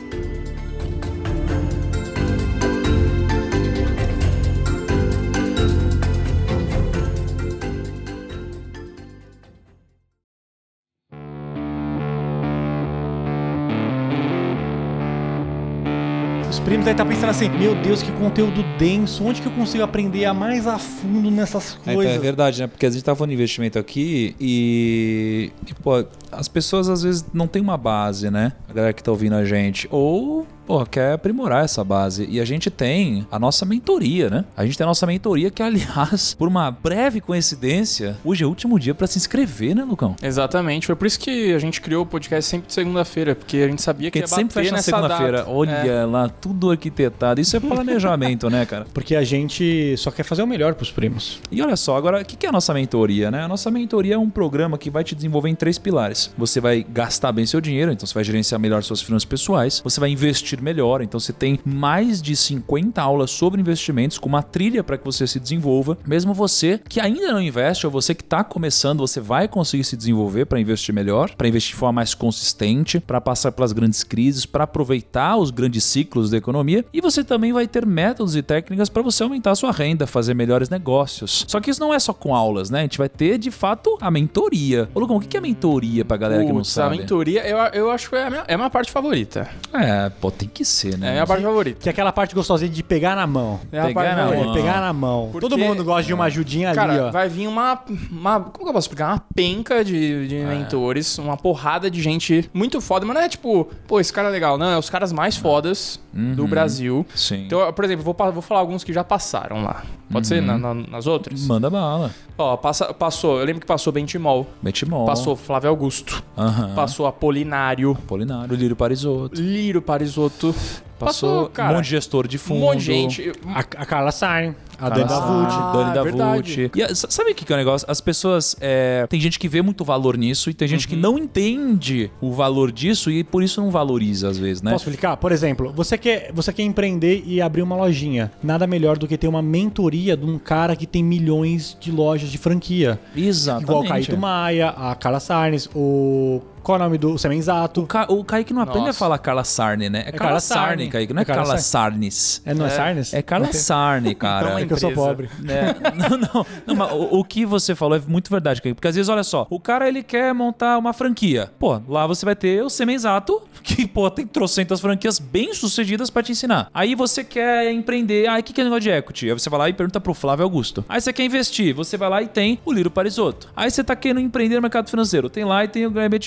Primos aí tá pensando assim, meu Deus, que conteúdo denso, onde que eu consigo aprender a mais a fundo nessas É, então, coisas? é verdade, né? Porque a gente tá falando de investimento aqui e, e, pô, as pessoas às vezes não tem uma base, né? A galera que tá ouvindo a gente. Ou, pô, quer aprimorar essa base. E a gente tem a nossa mentoria, né? A gente tem a nossa mentoria que, aliás, por uma breve coincidência, hoje é o último dia pra se inscrever, né, Lucão? Exatamente. Foi por isso que a gente criou o podcast sempre de segunda-feira, porque a gente sabia que Porque ia sempre bater fecha na nessa segunda-feira. Olha É. lá, tudo arquitetado. Isso é planejamento, né, cara? Porque a gente só quer fazer o melhor pros primos. E olha só, agora, o que que é a nossa mentoria, né? A nossa mentoria é um programa que vai te desenvolver em três pilares. Você vai gastar bem seu dinheiro, então você vai gerenciar melhor suas finanças pessoais. Você vai investir melhor, então você tem mais de 50 aulas sobre investimentos com uma trilha para que você se desenvolva. Mesmo você que ainda não investe ou você que está começando, você vai conseguir se desenvolver para investir melhor, para investir de forma mais consistente, para passar pelas grandes crises, para aproveitar os grandes ciclos da economia. E você também vai ter métodos e técnicas para você aumentar sua renda, fazer melhores negócios. Só que isso não é só com aulas, né? A gente vai ter de fato a mentoria. Ô, Lucão, o que é mentoria? Pra galera que não Putz, a sabe? mentoria, eu, eu acho que é a, minha, é a minha parte favorita. É, pô, tem que ser, É a né? minha parte favorita. Que é aquela parte gostosinha de pegar na mão. É a Pegar parte na É, mão. pegar na mão. Porque- Todo mundo gosta de uma ajudinha ali, Cara, ó. vai vir uma, uma. Como que eu posso explicar? Uma penca de, de mentores, uma porrada de gente muito foda, mas não é tipo, pô, esse cara é legal. Não, é os caras mais fodas do Brasil. Sim. Então, por exemplo, vou, vou falar alguns que já passaram lá. Pode ser na- na- nas outras? Manda bala. Ó, passa- passou, eu lembro que passou Bentimol, Bentimol. passou Flávio Augusto, Aham. passou Apolinário, Polinário, Lírio Parisotto. Lírio Parisotto. Passou, Passou, um cara. monte de gestor de Um fundo. monte de gente. A, a Carla Sarne, a Cara, Dani Davut. Ah, Dani da verdade. Vult. E a- sabe o que que é o negócio? As pessoas. é, tem gente que vê muito valor nisso e tem gente que Uhum. não entende o valor disso e por isso não valoriza, às vezes, né? Posso explicar? Por exemplo, você quer, você quer empreender e abrir uma lojinha. Nada melhor do que ter uma mentoria de um cara que tem milhões de lojas de franquia. Exatamente. Igual o Caíto Maia, a Carla Sarnes, o. Qual é o nome do Semenzato? O, Ca... o Kaique não aprende Nossa. a falar Carla Sarne, né? É, Carla Carla Sarne, Sarne. Kaique. Não é, É Carla Carla Sarne. Sarnes. É, não é, É. Sarnes? É Carla Sarne, cara. Então, É que eu sou empresa. pobre. É, não, não, não, mas o, o que você falou é muito verdade, Kaique. Porque às vezes, olha só, o cara ele quer montar uma franquia. Pô, lá você vai ter o Semenzato, que, pô, tem trocentas franquias bem sucedidas pra te ensinar. Aí você quer empreender, ah, o que, que é negócio de equity? Aí você vai lá e pergunta pro Flávio Augusto. Aí você quer investir, você vai lá e tem o Liro Parisotto. Aí você tá querendo empreender no mercado financeiro, tem lá e tem o Guilherme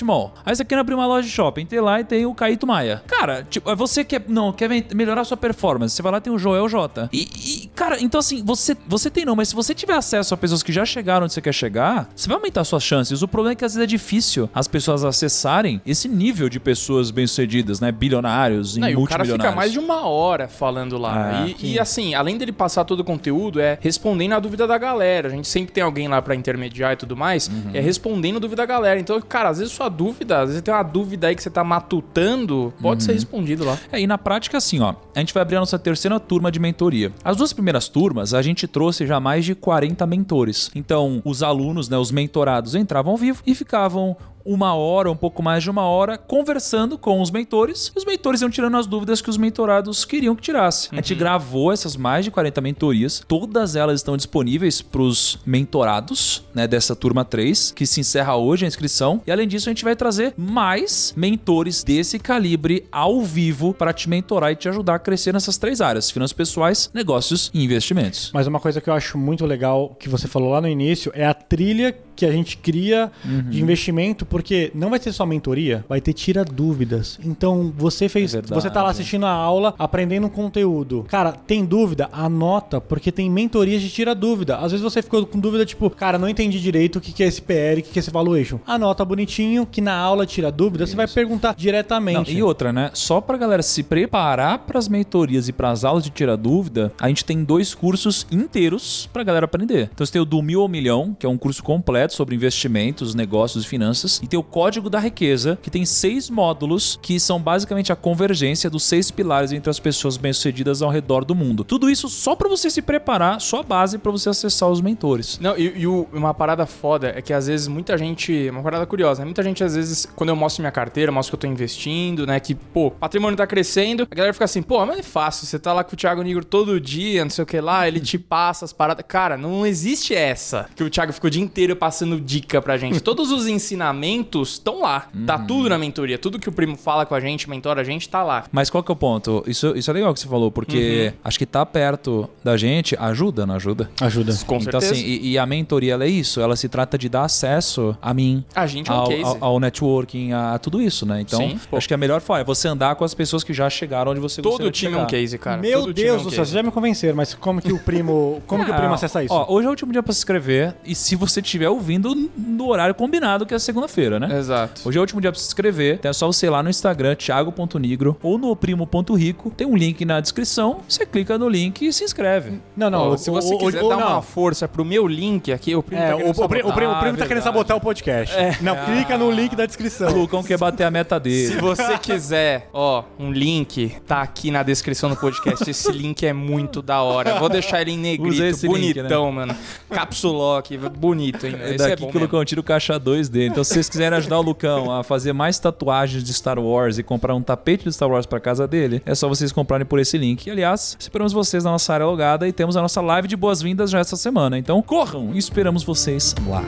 Aí você quer abrir uma loja de shopping, tem lá e tem o Caíto Maia. Cara, tipo, é você quer, não, quer me- melhorar sua performance, você vai lá e tem o Joel J. E, e, cara, então assim, você, você tem não, mas se você tiver acesso a pessoas que já chegaram onde você quer chegar, você vai aumentar suas chances. O problema é que às vezes é difícil as pessoas acessarem esse nível de pessoas bem-sucedidas, né? Bilionários, Não, e o cara multimilionários. fica mais de uma hora falando lá. É, e, e, assim, além dele passar todo o conteúdo, é respondendo a dúvida da galera. A gente sempre tem alguém lá pra intermediar e tudo mais. Uhum. É respondendo a dúvida da galera. Então, cara, às vezes sua dúvida, às vezes tem uma dúvida aí que você tá matutando, pode Uhum. ser respondido lá. É, e na prática, assim, ó, a gente vai abrir a nossa terceira turma de mentoria. As duas primeiras turmas, a gente trouxe já mais de 40 mentores. Então, os alunos, né, os mentorados, entravam ao vivo e ficavam uma hora, um pouco mais de uma hora, conversando com os mentores. E os mentores iam tirando as dúvidas que os mentorados queriam que tirasse. A gente gravou essas mais de 40 mentorias. Todas elas estão disponíveis para os mentorados, né, dessa turma 3, que se encerra hoje a inscrição. E além disso, a gente vai trazer mais mentores desse calibre ao vivo para te mentorar e te ajudar a crescer nessas três áreas: finanças pessoais, negócios e investimentos. Mas uma coisa que eu acho muito legal que você falou lá no início é a trilha que a gente cria de investimento, porque não vai ser só mentoria, vai ter tira dúvidas. Então, você fez, É você tá lá assistindo a aula, aprendendo um conteúdo. Cara, tem dúvida? Anota, porque tem mentorias de tira dúvida. Às vezes você ficou com dúvida tipo, cara, não entendi direito o que é esse PR, o que é esse valuation. Anota bonitinho que na aula tira dúvida, você vai perguntar Não, diretamente. e outra, né? Só pra galera se preparar pras mentorias e pras aulas de tirar dúvida, a gente tem dois cursos inteiros pra galera aprender. Então você tem o do Mil ao Milhão, que é um curso completo sobre investimentos, negócios e finanças, e tem o Código da Riqueza, que tem seis módulos que são basicamente a convergência dos seis pilares entre as pessoas bem-sucedidas ao redor do mundo. Tudo isso só pra você se preparar, só a base pra você acessar os mentores. Não, e, e uma parada foda é que às vezes muita gente. Uma parada curiosa, né? Muita gente, às vezes, quando eu mostro minha carteira, mostro que eu tô investindo, né? Que, pô, patrimônio tá crescendo, a galera fica assim, pô, mas é fácil, você tá lá com o Thiago Negro todo dia, não sei o que lá, ele te passa as paradas. Cara, não existe essa. Que o Thiago ficou o dia inteiro passando dica pra gente. Todos os ensinamentos estão lá. Tá tudo na mentoria. Tudo que o primo fala com a gente, mentora a gente, tá lá. Mas qual que é o ponto? Isso, isso é legal que você falou, porque acho que tá perto da gente ajuda, não ajuda? Ajuda. Com então, certeza. assim, e, e a mentoria ela é isso, ela se trata de dar acesso a mim. A gente é um ao, case. ao, ao networking, a, a tudo isso, né? Então, Sim, acho que a melhor forma é você andar com as pessoas que já chegaram onde você Todo time é um case, cara. Meu Todo é Deus do céu, vocês já me convenceram, mas como que o primo, como que o primo Ah, acessa isso? Ó, hoje é o último dia pra se inscrever e se você estiver ouvindo no horário combinado, que é segunda-feira, né? Exato. Hoje é o último dia pra se inscrever. Então é só você ir lá no Instagram, thiago.nigro ou no primo.rico. Tem um link na descrição. Você clica no link e se inscreve. Não, não, Ó, o- se você o- quiser o- dar não. uma força pro meu link aqui, o primo É, tá o, querendo o, o sabotar. primo, o primo Ah, tá querendo sabotar o podcast. Não, clica no link da O descrição. Lucão quer bater a meta dele. Se você quiser, ó, um link, tá aqui na descrição do podcast. Esse link é muito da hora. Vou deixar ele em negrito, esse link, bonitão, mano. Capsulock, bonito, hein? É é daqui bom que o. Lucão tira o caixa 2 dele. Então, se vocês quiserem ajudar o Lucão a fazer mais tatuagens de Star Wars e comprar um tapete de Star Wars pra casa dele, é só vocês comprarem por esse link. E, aliás, esperamos vocês na nossa área logada e temos a nossa live de boas-vindas já essa semana. Então, corram e esperamos vocês lá.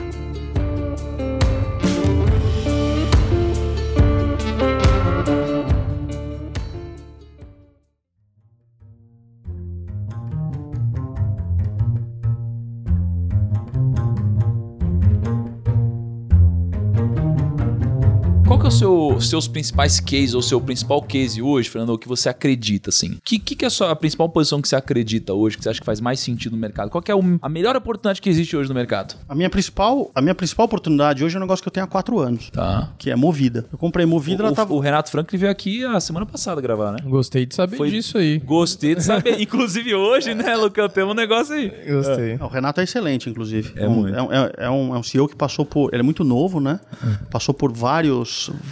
Os seus principais cases, ou seu principal case hoje, Fernando, o que você acredita, assim? O que, que, que é a, sua, a principal posição que você acredita hoje, que você acha que faz mais sentido no mercado? Qual que é o- a melhor oportunidade que existe hoje no mercado? A minha principal, a minha principal oportunidade hoje é um negócio que eu tenho há quatro anos. Tá. Que é Movida. Eu comprei Movida, O, ela tava. o Renato Franklin veio aqui a semana passada gravar, né? Gostei de saber Foi- disso aí. Gostei de saber. Inclusive hoje, né, Lucão, temos um negócio aí. Gostei. O Renato é excelente, inclusive. É um, muito. é, um- é- é um, é um CEO que passou por. Ele é muito novo, né? Passou por vários.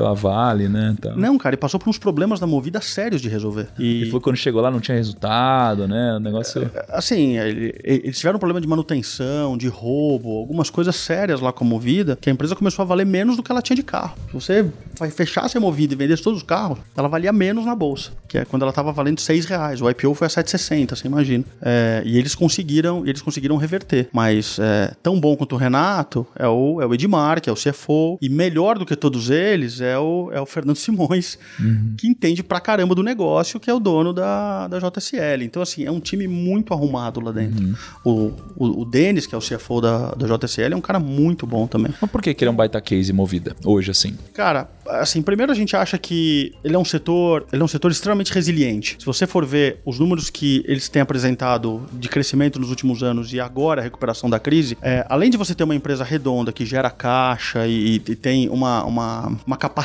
Pela Vale, né? Tá. Não, cara, ele passou por uns problemas da movida sérios de resolver. E, E foi quando chegou lá, não tinha resultado, né? O negócio. assim, ele- eles tiveram um problema de manutenção, de roubo, algumas coisas sérias lá com a movida, que a empresa começou a valer menos do que ela tinha de carro. Se você fechasse a movida e vendesse todos os carros, ela valia menos na bolsa, que é quando ela estava valendo 6 reais. O IPO foi a 7,60, você imagina. É, e eles conseguiram, eles conseguiram reverter. Mas é, tão bom quanto o Renato é o, é o Edmar, que é o CFO, e melhor do que todos eles é o, é o Fernando Simões, que entende pra caramba do negócio, que é o dono da, da JSL. Então, assim, é um time muito arrumado lá dentro. O, o, o Denis, que é o CFO da, da JSL, é um cara muito bom também. Mas por que, que ele é um baita case movida hoje, assim? Cara, assim, primeiro a gente acha que ele é um setor, ele é um setor extremamente resiliente. Se você for ver os números que eles têm apresentado de crescimento nos últimos anos e agora a recuperação da crise, é, além de você ter uma empresa redonda que gera caixa e, e tem uma, uma, uma capacidade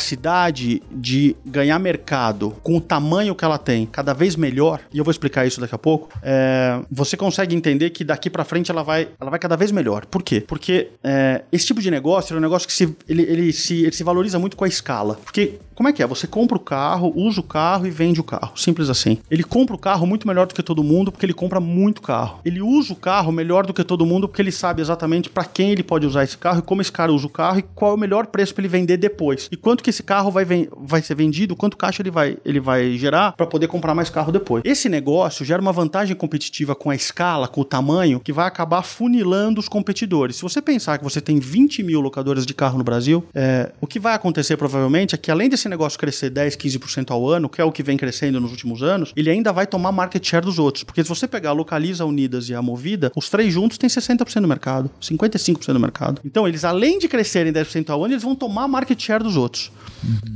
de ganhar mercado com o tamanho que ela tem cada vez melhor, e eu vou explicar isso daqui a pouco, é, você consegue entender que daqui pra frente ela vai, ela vai cada vez melhor. Por quê? Porque é, esse tipo de negócio é um negócio que se, ele, ele se, ele se valoriza muito com a escala. Porque como é que é? Você compra o carro, usa o carro e vende o carro. Simples assim. Ele compra o carro muito melhor do que todo mundo porque ele compra muito carro. Ele usa o carro melhor do que todo mundo porque ele sabe exatamente pra quem ele pode usar esse carro e como esse cara usa o carro e qual é o melhor preço pra ele vender depois. E quanto que esse carro vai, vai ser vendido, quanto caixa ele vai, ele vai gerar pra poder comprar mais carro depois. Esse negócio gera uma vantagem competitiva com a escala, com o tamanho, que vai acabar funilando os competidores. Se você pensar que você tem 20 mil locadoras de carro no Brasil, é, o que vai acontecer provavelmente é que além desse negócio crescer 10, 15% ao ano, que é o que vem crescendo nos últimos anos, ele ainda vai tomar market share dos outros. Porque se você pegar a Localiza, a Unidas e a Movida, os três juntos têm 60% do mercado, 55% do mercado. Então, eles além de crescerem 10% ao ano, eles vão tomar market share dos outros.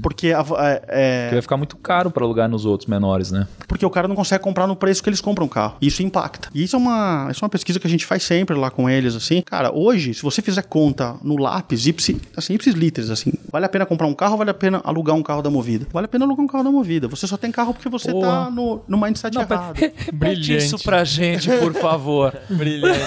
Porque, a- é- é, Porque vai ficar muito caro pra alugar nos outros menores, né? porque o cara não consegue comprar no preço que eles compram o carro. E isso impacta. E isso é uma, isso é uma pesquisa que a gente faz sempre lá com eles, assim. Cara, hoje, se você fizer conta no lápis, ipsi, assim, ipsis literis, assim, vale a pena comprar um carro ou vale a pena alugar um carro da Movida? Vale a pena alugar um carro da Movida. Você só tem carro porque você Porra. tá no, no mindset errado. Repete Brilhante. isso pra gente, por favor. Brilhante.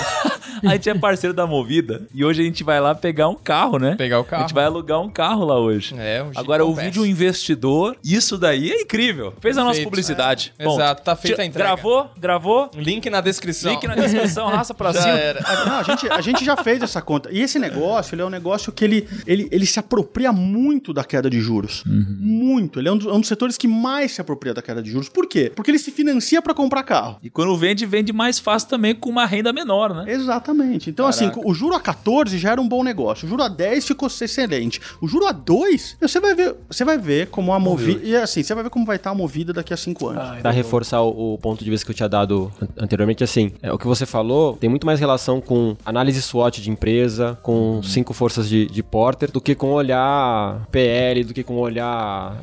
a gente é parceiro da Movida e hoje a gente vai lá pegar um carro, né? Pegar o A carro. gente vai alugar um carro lá hoje. É, um Agora, de um investidor, isso daí é incrível. Fez a nossa publicidade. É. Ponto. Exato, tá feita a entrega. Gravou? Gravou? Link na descrição. Link na descrição, raça pra Já cima. era. Não, a gente, a gente já fez essa conta. E esse negócio, ele é um negócio que ele, ele, ele se apropria muito da queda de juros. Muito. Ele é um dos, é um dos setores que mais se apropria da queda de juros. Por quê? Porque ele se financia para comprar carro. E quando vende, vende mais fácil também com uma renda menor, né? Exatamente. Então, Caraca. assim, o juro a 14 já era um bom negócio. O juro a 10 ficou excelente. O juro a 2, você vai ver, você vai ver como a movida. E assim, você vai ver como vai estar a movida daqui a 5 anos. Pra reforçar o, o ponto de vista que eu tinha dado an- anteriormente, assim, é, o que você falou tem muito mais relação com análise SWOT de empresa, com cinco forças de, de Porter, do que com olhar PL, do que com olhar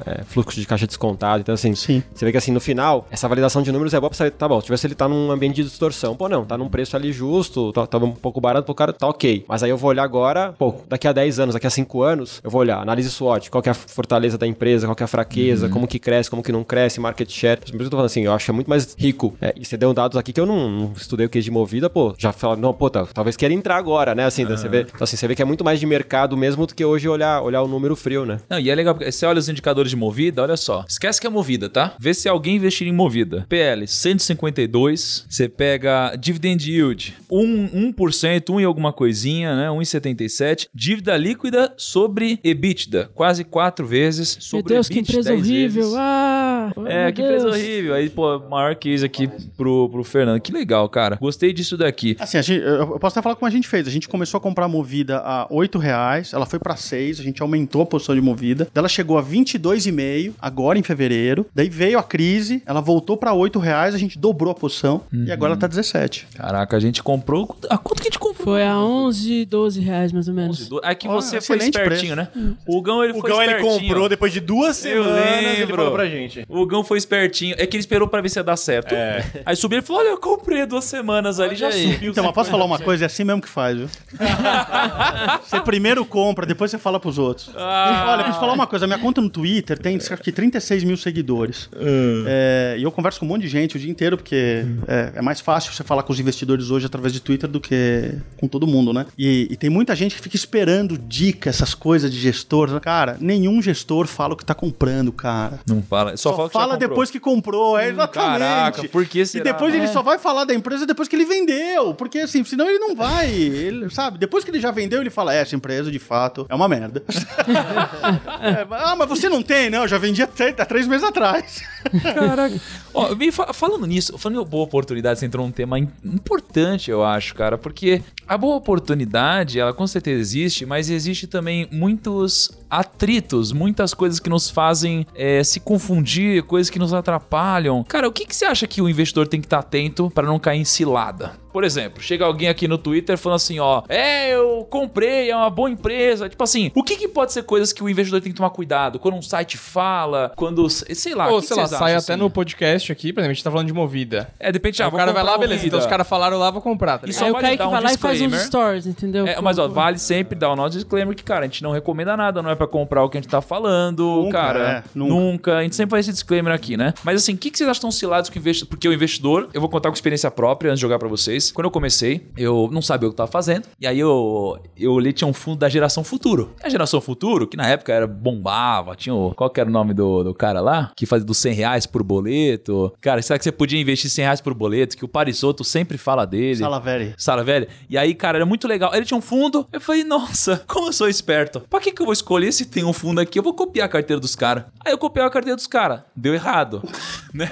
é, fluxo de caixa descontado. Então, assim, Sim. você vê que assim, no final, essa validação de números é boa pra saber, tá bom, se tivesse ele tá num ambiente de distorção, pô, não, tá num preço ali justo, tá, tava um pouco barato pro cara, tá ok. Mas aí eu vou olhar agora, pô, daqui a 10 anos, daqui a 5 anos, eu vou olhar análise SWOT, qual que é a fortaleza da empresa, qual que é a fraqueza, como que cresce, como que não cresce, market share. Por isso que eu tô falando assim, eu acho que é muito mais rico. É, e você deu dados aqui que eu não, não estudei o que de movida, pô, já fala, não, pô, tá, talvez queira entrar agora, né? Assim, você vê, então, assim, você vê que é muito mais de mercado mesmo do que hoje olhar, olhar o número frio, né? Não, e é legal, porque você olha os indicadores de movida, olha só. Esquece que é movida, tá? Vê se alguém investir em movida. PL 152, você pega dividend yield 1, 1%, 1 e alguma coisinha, né? 1,77. Dívida líquida sobre EBITDA, quase 4 vezes. Meu Sobre Deus, que empresa 10 horrível. vezes. Ah! É, meu que empresa Deus. horrível. Aí, pô, maior case aqui pro, pro Fernando. Que legal, cara. Gostei disso daqui. Assim, a gente- eu posso até falar como a gente fez. A gente começou a comprar Movida a 8 reais, ela foi pra 6, a gente aumentou a posição de Movida. Ela chegou a 22,5 agora em fevereiro. Daí veio a crise, ela voltou pra 8 reais, a gente dobrou a posição e agora ela tá 17. Caraca, a gente comprou. A quanto que a gente comprou? Foi a 11, 12 reais mais ou menos. É que você foi espertinho, né? O Gão, ele O foi Gão ele espertinho. comprou depois de duas semanas ele falou pra gente. O Gão foi espertinho. É que ele esperou pra ver se ia dar certo. Aí subiu e falou: Olha, eu comprei duas semanas ali, já aí. subiu. Então, mas posso falar uma coisa? É assim mesmo que faz, viu? você primeiro compra, depois você fala pros outros. Olha, deixa eu te falar uma coisa. Minha conta no Twitter tem acho que 36 mil seguidores. É, e eu converso com um monte de gente o dia inteiro, porque é, é mais fácil você falar com os investidores hoje através de Twitter do que com todo mundo, né? E, e tem muita gente que fica esperando dica, essas coisas de gestor. né? Cara, nenhum gestor fala o que tá comprando, cara. Não fala. Só, Só, fala, fala depois que comprou, é exatamente. Caraca, por que E será? depois ele É. só vai falar da empresa depois que ele vendeu. Porque assim, senão ele não vai. Ele, sabe? Depois que ele já vendeu, ele fala: é, essa empresa de fato é uma merda. É, ah, mas você não tem, não. Eu já vendi há três, há três meses atrás. Caraca. Ó, falando nisso, falando em boa oportunidade, você entrou num tema im- importante, eu acho, cara, porque a boa oportunidade, ela com certeza existe, mas existe também muitos atritos, muitas coisas que nos fazem é, se confundir, coisas que nos atrapalham. Cara, o que, que você acha que o investidor tem que estar atento para não cair em cilada? Por exemplo, chega alguém aqui no Twitter falando assim, ó, é, eu comprei, é uma boa empresa. Tipo assim, o que, que pode ser coisas que o investidor tem que tomar cuidado? Quando um site fala, quando, sei lá, Ou, que sei lá, sai acham, até assim? no podcast aqui, por exemplo, a gente tá falando de movida. É, de repente, ah, o cara vai lá, beleza. Então os caras falaram lá, vou comprar. Tá E ligado? só Aí o dar um vai lá e faz uns stories, entendeu? É, mas ó, vale sempre dar o nosso disclaimer que, cara, a gente não recomenda nada, não é pra comprar o que a gente tá falando, Nunca, cara. é, nunca. nunca. A gente sempre faz esse disclaimer aqui, né? Mas assim, o que, que vocês acham tão cilados com o investidor? Porque o investidor, eu vou contar com experiência própria antes de jogar pra vocês. Quando eu comecei, eu não sabia o que eu tava fazendo. E aí eu, eu olhei, tinha um fundo da geração futuro. A geração futuro, que na época era bombava, tinha o. Qual que era o nome do, do cara lá? Que fazia dos 100 reais por boleto. Cara, será que você podia investir 100 reais por boleto? Que o Parisotto sempre fala dele. Salaveri. Sala velha. E aí, cara, era muito legal. Ele tinha um fundo. Eu falei, nossa, como eu sou esperto. Pra que, que eu vou escolher se tem um fundo aqui? Eu vou copiar a carteira dos caras. Aí eu copiei a carteira dos caras. Deu errado. né?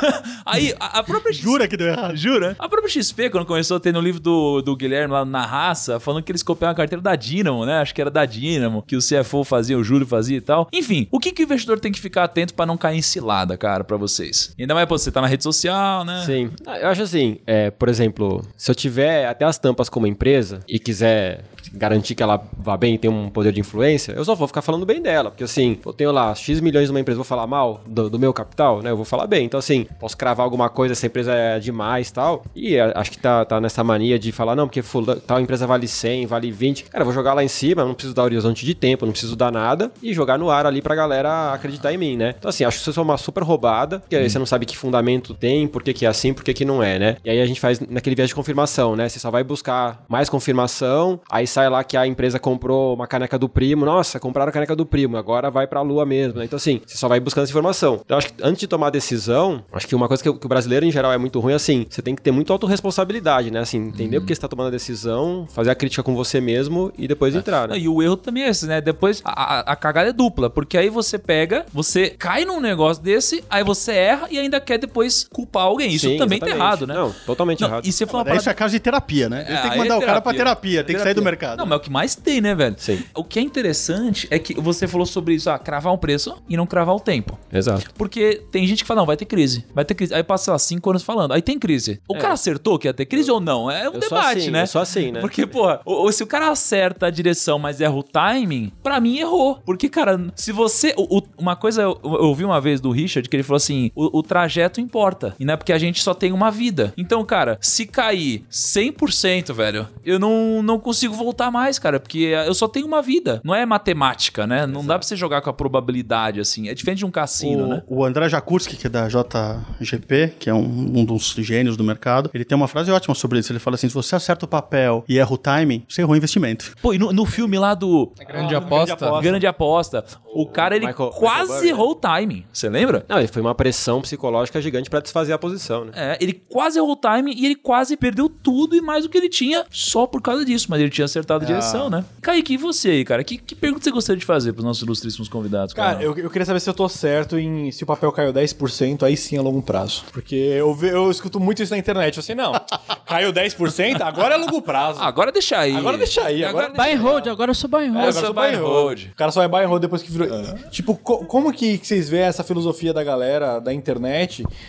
Aí, a, a própria. Jura que deu errado? Jura? A própria XP, quando começou a ter no livro do, do Guilherme lá na raça, falando que eles copiaram a carteira da Dynamo, né? Acho que era da Dynamo, que o CFO fazia, o Júlio fazia e tal. Enfim, o que, que o investidor tem que ficar atento pra não cair em cilada, cara, pra vocês? Ainda mais, pô, você tá na rede social, né? Sim. Ah, Eu acho assim, é, por exemplo, se eu tiver até as tampas como empresa e quiser garantir que ela vá bem e tem um poder de influência, eu só vou ficar falando bem dela. Porque assim, eu tenho lá X milhões numa empresa, vou falar mal do, do meu capital, né? Eu vou falar bem. Então, assim, posso cravar alguma coisa, essa empresa é demais tal. E é, acho que tá, tá nessa mania de falar, não, porque tal empresa vale 100, vale 20. Cara, eu vou jogar lá em cima, não preciso dar horizonte de tempo, não preciso dar nada e jogar no ar ali pra galera acreditar em mim, né? Então, assim, acho que isso é uma super roubada, porque aí você não sabe que fundamento tem, por que, que é assim, por que, que não é, né? E aí a gente faz naquele viés de confirmação, né? Você só vai buscar mais confirmação, aí sai lá que a empresa comprou uma caneca do primo, nossa, compraram a caneca do primo, agora vai pra lua mesmo, né? Então, assim, você só vai buscando essa informação. Então, acho que antes de tomar a decisão, acho que uma coisa que, o- brasileiro em geral é muito ruim, assim, você tem que ter muito autorresponsabilidade, né? Assim, entender porque você tá tomando a decisão, fazer a crítica com você mesmo e depois entrar, né? E o erro também é esse, né? Depois a, a- a cagada é dupla, porque aí você pega, você cai num negócio desse, aí você erra e ainda quer depois culpar alguém. Isso Sim, também tá exatamente. errado, né? Não, totalmente Não, errado. E você falou uma Daí Isso parada- é caso de terapia, né? Ele tem aí que mandar é o cara pra terapia, tem que sair do mercado. Não, mas o que mais tem, né, velho? Sim. O que é interessante é que você falou sobre isso, ah, cravar um preço e não cravar o tempo. Exato. Porque tem gente que fala, não, vai ter crise. Vai ter crise. Aí passa, sei lá, cinco anos falando. Aí tem crise. O É. cara acertou que ia ter crise ou não? É um Eu sou debate, assim, né? eu sou assim, né? Porque, porra, o- o- se o cara acerta a direção, mas erra o timing, pra mim errou. Porque, cara, se você. o- o- uma coisa eu, eu ouvi uma vez do Richard que ele falou assim: o, o trajeto importa. E não é porque a gente só tem uma vida. Então, cara, se cair 100%, velho, eu não, não consigo voltar mais, cara. Porque eu só tenho uma vida. Não é matemática, né? Não dá pra você jogar com a probabilidade, assim. É diferente de um cassino, o, né? o André Jakurski, que é da JGP, que é um, um dos gênios do mercado, ele tem uma frase ótima sobre isso. Ele fala assim: se você acerta o papel e erra o timing, você errou o investimento. Pô, e no, no filme lá do Grande aposta. Grande Aposta, o cara ele Michael- quase Michael Burry, errou o timing. Você lembra? Não, e foi uma pressão psicológica gigante pra desfazer a posição, né? É, ele quase errou o timing e ele quase perdeu tudo e mais do que ele tinha só por causa disso. Mas ele tinha acertado a direção, né? Kaique, e você aí, cara? Que, que pergunta você gostaria de fazer pros nossos ilustríssimos convidados? Cara, eu, eu queria saber se eu tô certo em se o papel caiu 10%, aí sim a longo prazo. Porque eu, eu escuto muito isso na internet. Assim, não, caiu 10%, agora é longo prazo. Ah, agora deixa aí. Agora deixa aí, agora deixa Buy and hold, agora eu sou buy and É, hold. agora sou só buy and hold. O cara só é buy and hold depois que virou. Tipo, co- como que, que vocês veem essa filosofia da galera da internet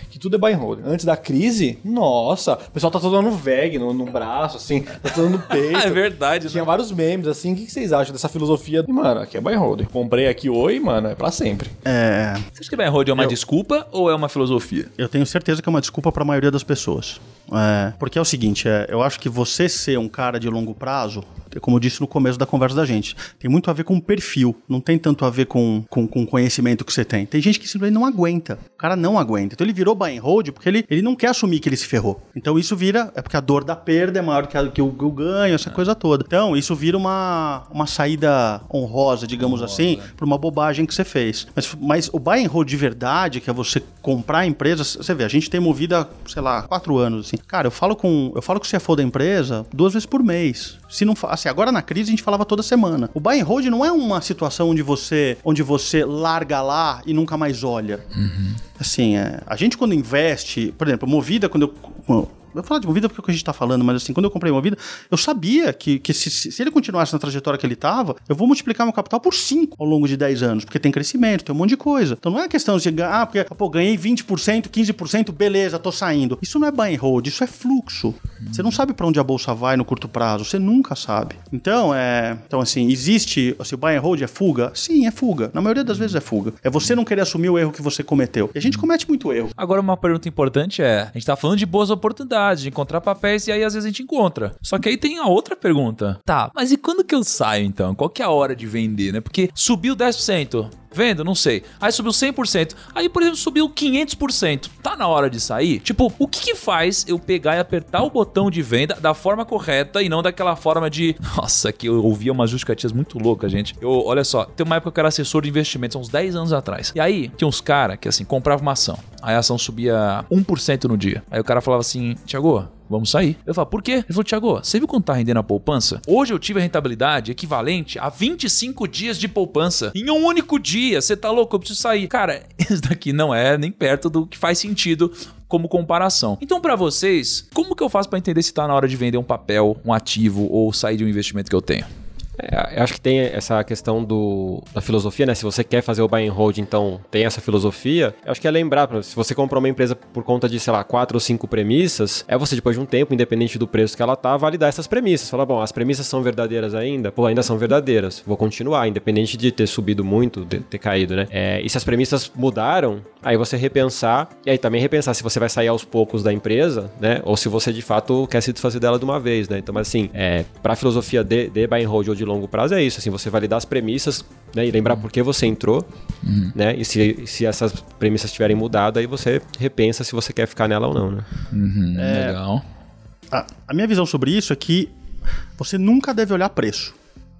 que tudo é buy and hold? Antes da crise, nossa, o pessoal tá todo dando VEG no, no braço, assim, tá todo no peito. Ah, é verdade, Tinha né? vários memes, assim. O que que vocês acham dessa filosofia? E, mano, aqui é buy and hold. Comprei aqui oi, mano, é pra sempre. É, Você acha que buy and hold é uma desculpa ou é uma filosofia? eu tenho certeza que é uma desculpa para a maioria das pessoas. É, porque é o seguinte, é, eu acho que você ser um cara de longo prazo, como eu disse no começo da conversa da gente, tem muito a ver com perfil, não tem tanto a ver com, com, com conhecimento que você tem. Tem gente que simplesmente não aguenta. O cara não aguenta. Então ele virou buy and hold porque ele, ele não quer assumir que ele se ferrou. Então isso vira, é porque a dor da perda é maior que, a- que o, que o ganho, essa coisa toda. Então isso vira uma, uma saída honrosa, digamos assim, para uma bobagem que você fez. Mas, mas o buy and hold de verdade, que é você comprar a empresa, você vê, a gente tem movida, sei lá, quatro anos, assim. Cara, eu falo com, eu falo com o CFO da empresa duas vezes por mês. Se não, assim, agora na crise a gente falava toda semana. O buy and hold não é uma situação onde você, onde você larga lá e nunca mais olha. Assim, é, a gente quando investe, por exemplo, Movida, quando eu. Eu vou falar de Movida porque é o que a gente tá falando, mas assim, quando eu comprei Movida, eu sabia que, que se, se ele continuasse na trajetória que ele tava, eu vou multiplicar meu capital por 5 ao longo de 10 anos, porque tem crescimento, tem um monte de coisa. Então não é questão de, ah, porque, pô, ganhei 20%, 15%, beleza, tô saindo. Isso não é buy and hold, isso é fluxo. Você não sabe para onde a bolsa vai no curto prazo, você nunca sabe. Então, é, então assim, existe, assim, o buy and hold é fuga? Sim, é fuga. Na maioria das vezes é fuga. É você não querer assumir o erro que você cometeu. E a gente comete muito erro. Agora, uma pergunta importante é: a gente tá falando de boas oportunidades, de encontrar papéis, e aí às vezes a gente encontra. Só que aí tem a outra pergunta. Tá, mas e quando que eu saio então? Qual que é a hora de vender, né? Porque subiu 10%. Vendo? Não sei. Aí subiu 100%. Aí, por exemplo, subiu 500%. Tá na hora de sair? Tipo, o que que faz eu pegar e apertar o botão de venda da forma correta e não daquela forma de... Nossa, que eu ouvia umas justificativas muito loucas, gente. Eu, olha só, tem uma época que eu era assessor de investimentos, uns 10 anos atrás. E aí, tinha uns caras que, assim, compravam uma ação. Aí a ação subia 1% no dia. Aí o cara falava assim, Tiago, Vamos sair. Eu falo, por quê? Ele falou, Thiago, você viu quanto tá rendendo a poupança? Hoje eu tive a rentabilidade equivalente a 25 dias de poupança. Em um único dia. Você tá louco? Eu preciso sair. Cara, isso daqui não é nem perto do que faz sentido como comparação. Então, pra vocês, como que eu faço pra entender se tá na hora de vender um papel, um ativo ou sair de um investimento que eu tenho? É, eu acho que tem essa questão do, da filosofia, né? Se você quer fazer o buy and hold, então tem essa filosofia. Eu acho que é lembrar, se você comprou uma empresa por conta de, sei lá, quatro ou cinco premissas, é você, depois de um tempo, independente do preço que ela tá, validar essas premissas. Falar, bom, as premissas são verdadeiras ainda? Pô, ainda são verdadeiras. Vou continuar, independente de ter subido muito, de ter caído, né? É, e se as premissas mudaram, aí você repensar, e aí também repensar se você vai sair aos poucos da empresa, né? Ou se você de fato quer se desfazer dela de uma vez, né? Então, mas assim, é, pra filosofia de, de buy and hold ou de longo prazo é isso, assim, você validar as premissas, né? E lembrar por que você entrou, né? E se, se essas premissas tiverem mudado, aí você repensa se você quer ficar nela ou não, né? Legal. A, a minha visão sobre isso é que você nunca deve olhar preço.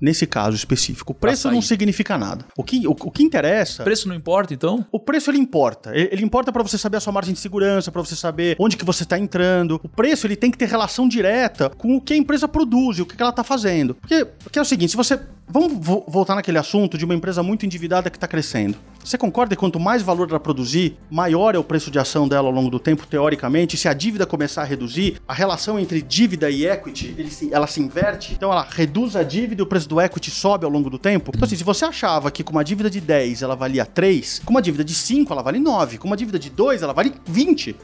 Nesse caso específico. O preço não significa nada. O que, o, o que interessa. Preço não importa, então? O preço ele importa. Ele, ele importa para você saber a sua margem de segurança, para você saber onde que você está entrando. O preço ele tem que ter relação direta com o que a empresa produz e o que que ela está fazendo. Porque, porque é o seguinte, se você vamos vo- voltar naquele assunto de uma empresa muito endividada que está crescendo. Você concorda que quanto mais valor ela produzir, maior é o preço de ação dela ao longo do tempo, teoricamente? Se a dívida começar a reduzir, a relação entre dívida e equity, se- ela se inverte. Então ela reduz a dívida e o preço do equity sobe ao longo do tempo. Então assim, se você achava que com uma dívida de 10 ela valia 3, com uma dívida de 5 ela vale 9, com uma dívida de 2 ela vale 20.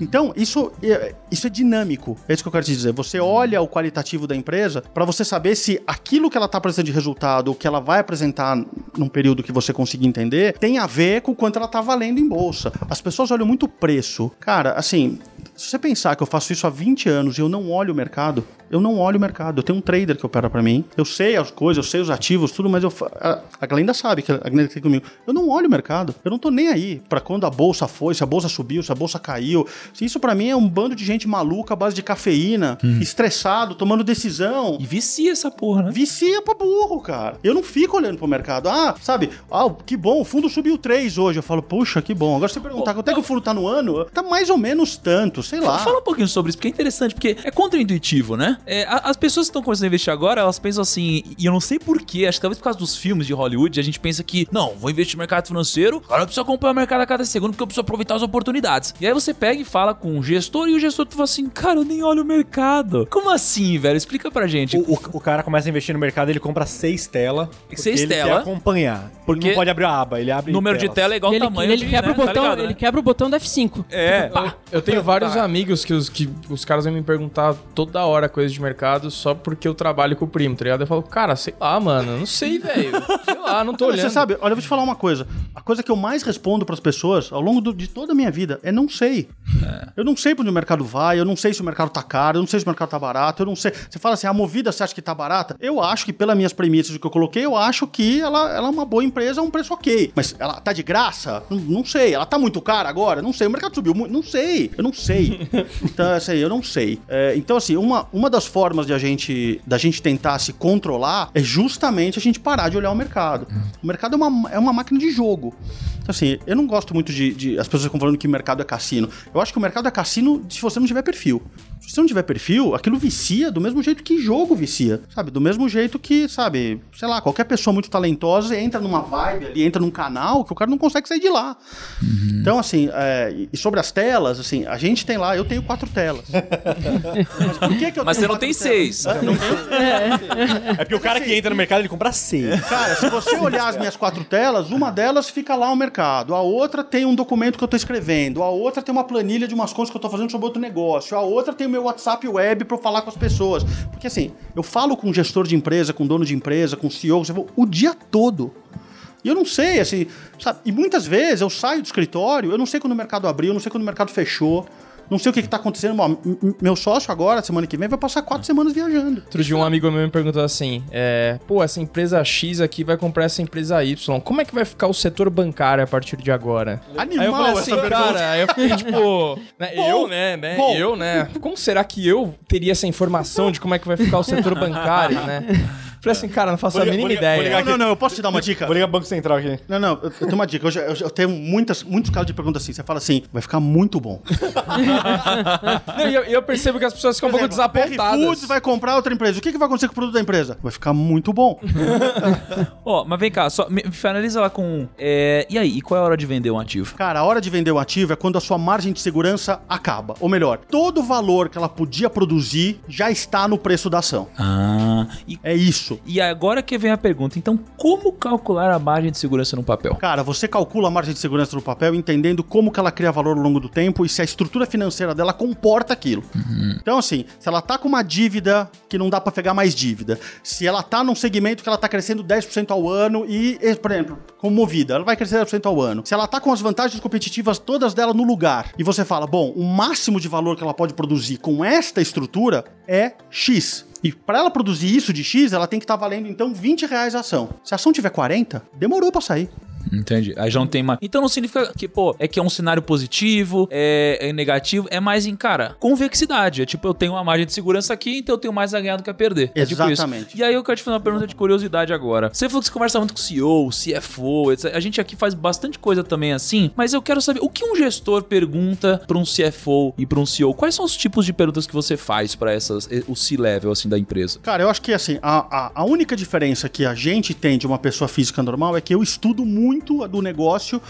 Então isso é, isso é dinâmico. É isso que eu quero te dizer. Você olha o qualitativo da empresa para você saber se aquilo que ela está apresentando de resultado, o que ela vai apresentar num período que você consiga entender, tem a ver com quanto ela está valendo em bolsa. As pessoas olham muito o preço. Cara, assim, se você pensar que eu faço isso há 20 anos e eu não olho o mercado, Eu não olho o mercado. Eu tenho um trader que opera pra mim. Eu sei as coisas, eu sei os ativos, tudo, mas eu a, a Glenda sabe que a Glenda aqui comigo. Eu não olho o mercado. Eu não tô nem aí pra quando a bolsa foi, se a bolsa subiu, se a bolsa caiu. Isso pra mim é um bando de gente maluca à base de cafeína, estressado, tomando decisão. E vicia essa porra, né? Vicia pra burro, cara. Eu não fico olhando pro mercado. Ah, sabe? Ah, que bom, o fundo subiu 3 hoje. Eu falo, puxa, que bom. Agora se você perguntar quanto é que o fundo tá no ano, tá mais ou menos tanto, sei lá. Fala um pouquinho sobre isso, porque é interessante, porque é contraintuitivo, né? É, as pessoas que estão começando a investir agora, elas pensam assim, e eu não sei porquê, acho que talvez por causa dos filmes de Hollywood, a gente pensa que, não, vou investir no mercado financeiro, agora eu preciso acompanhar o mercado a cada segundo, porque eu preciso aproveitar as oportunidades. E aí você pega e fala com o gestor, e o gestor fala assim, cara, eu nem olho o mercado. Como assim, velho? Explica pra gente. O, o- o cara começa a investir no mercado, ele compra seis telas. Seis ele tela? quer acompanhar. Porque não pode abrir a aba, ele abre Número de telas. tela é igual o ele, tamanho ele de, quebra né? o botão, Tá ligado, né? ele quebra o botão do F5. É, Eu tenho vários amigos que os, que os caras vêm me perguntar toda hora coisas de mercado só porque eu trabalho com o primo, tá ligado? Eu falo, cara, sei lá, mano, eu não sei, velho. Sei lá, não tô olhando. Você sabe, olha, eu vou te falar uma coisa. A coisa que eu mais respondo pras pessoas ao longo do- de toda a minha vida é não sei. Eu não sei pra onde o mercado vai, eu não sei se o mercado tá caro, eu não sei se o mercado tá barato, eu não sei. Você fala assim, a movida você acha que tá barata? Eu acho que, pelas minhas premissas que eu coloquei, eu acho que ela, ela é uma boa empresa, é um preço ok. Mas ela tá de graça? Não, não sei. Ela tá muito cara agora? Não sei. O mercado subiu muito? Não sei. Eu não sei. Então, assim, eu não sei. É, então, assim, uma, uma das formas de a gente, da gente tentar se controlar é justamente a gente parar de olhar o mercado. O mercado é uma, é uma máquina de jogo. Então, assim, eu não gosto muito de, de- As pessoas ficam falando que o mercado é cassino. Eu acho que o mercado é cassino se você não tiver perfil. Se você não tiver perfil, aquilo vicia do mesmo jeito que jogo vicia. Sabe? Do mesmo jeito que, sabe, sei lá, qualquer pessoa muito talentosa entra numa vibe ali, entra num canal que o cara não consegue sair de lá. Então, assim, é, e sobre as telas, assim, a gente tem lá, eu tenho quatro telas. Mas por que, que eu Mas tenho você não tem telas? seis. É porque o cara que entra no mercado, ele compra seis. Cara, se você olhar as minhas quatro telas, uma delas fica lá o mercado, a outra tem um documento que eu tô escrevendo, a outra tem uma planilha de umas coisas que eu tô fazendo sobre outro negócio, a outra tem meu WhatsApp web pra eu falar com as pessoas. Porque assim, eu falo com gestor de empresa, com dono de empresa, com CEO, o dia todo. E eu não sei, assim, sabe? E muitas vezes eu saio do escritório, eu não sei quando o mercado abriu, eu não sei quando o mercado fechou. Não sei o que, que tá acontecendo. Ó, meu sócio agora, semana que vem, vai passar quatro semanas viajando. Outro dia um amigo meu me perguntou assim, é, pô, essa empresa X aqui vai comprar essa empresa Y, como é que vai ficar o setor bancário a partir de agora? Animal Aí eu falei essa assim, pergunta. cara, aí eu fiquei tipo, né, Bom, eu, né, né, bom. eu, né, como será que eu teria essa informação de como é que vai ficar o setor bancário, né? Falei assim, cara, não faço a mínima ideia. Não, não, não, eu posso te dar uma dica? Vou ligar Banco Central aqui. Não, não, eu, eu tenho uma dica. Eu, já- eu, já- eu tenho muitas, muitos casos de pergunta assim. Você fala assim, vai ficar muito bom. Não, e eu, e eu percebo que as pessoas ficam um pouco desapontadas. Foods vai comprar outra empresa. O que, que vai acontecer com o produto da empresa? Vai ficar muito bom. Ó, mas vem cá, só me, me finaliza lá com. é, e aí, e qual é a hora de vender um ativo? Cara, a hora de vender o ativo é quando a sua margem de segurança acaba. Ou melhor, todo o valor que ela podia produzir já está no preço da ação. Ah, e, É isso. E agora que vem a pergunta, então como calcular a margem de segurança no papel? Cara, você calcula a margem de segurança no papel entendendo como que ela cria valor ao longo do tempo e se a estrutura financeira dela comporta aquilo. Então, assim, se ela tá com uma dívida que não dá pra pegar mais dívida, se ela tá num segmento que ela tá crescendo 10% ao ano e, por exemplo, como movida, ela vai crescer 10% ao ano. Se ela tá com as vantagens competitivas todas dela no lugar e você fala, bom, o máximo de valor que ela pode produzir com esta estrutura é X. E para ela produzir isso de X, ela tem que estar valendo então 20 reais a ação. Se a ação tiver 40, demorou pra sair. Entendi. Aí já não tem mais. Então não significa que, pô, é que é um cenário positivo, é, é negativo, é mais em, cara, convexidade. É tipo, eu tenho uma margem de segurança aqui, então eu tenho mais a ganhar do que a perder. É tipo. Exatamente. E aí eu quero te fazer uma pergunta de curiosidade agora. Você falou que você conversa muito com o CEO, CFO, etc. A gente aqui faz bastante coisa também assim, mas eu quero saber o que um gestor pergunta para um CFO e para um CEO. Quais são os tipos de perguntas que você faz para essas, o C-level assim da empresa? Cara, eu acho que assim, a, a, a única diferença que a gente tem de uma pessoa física normal é que eu estudo muito do negócio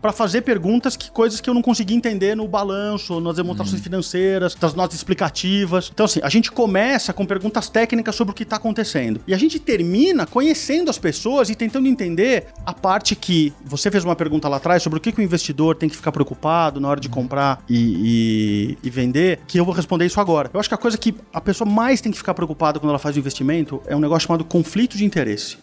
pra fazer perguntas que coisas que eu não consegui entender no balanço, nas demonstrações financeiras, das notas explicativas. Então, assim, a gente começa com perguntas técnicas sobre o que tá acontecendo. E a gente termina conhecendo as pessoas e tentando entender a parte que você fez uma pergunta lá atrás sobre o que, que o investidor tem que ficar preocupado na hora de comprar e, e- e vender, que eu vou responder isso agora. Eu acho que a coisa que a pessoa mais tem que ficar preocupada quando ela faz o investimento é um negócio chamado conflito de interesse.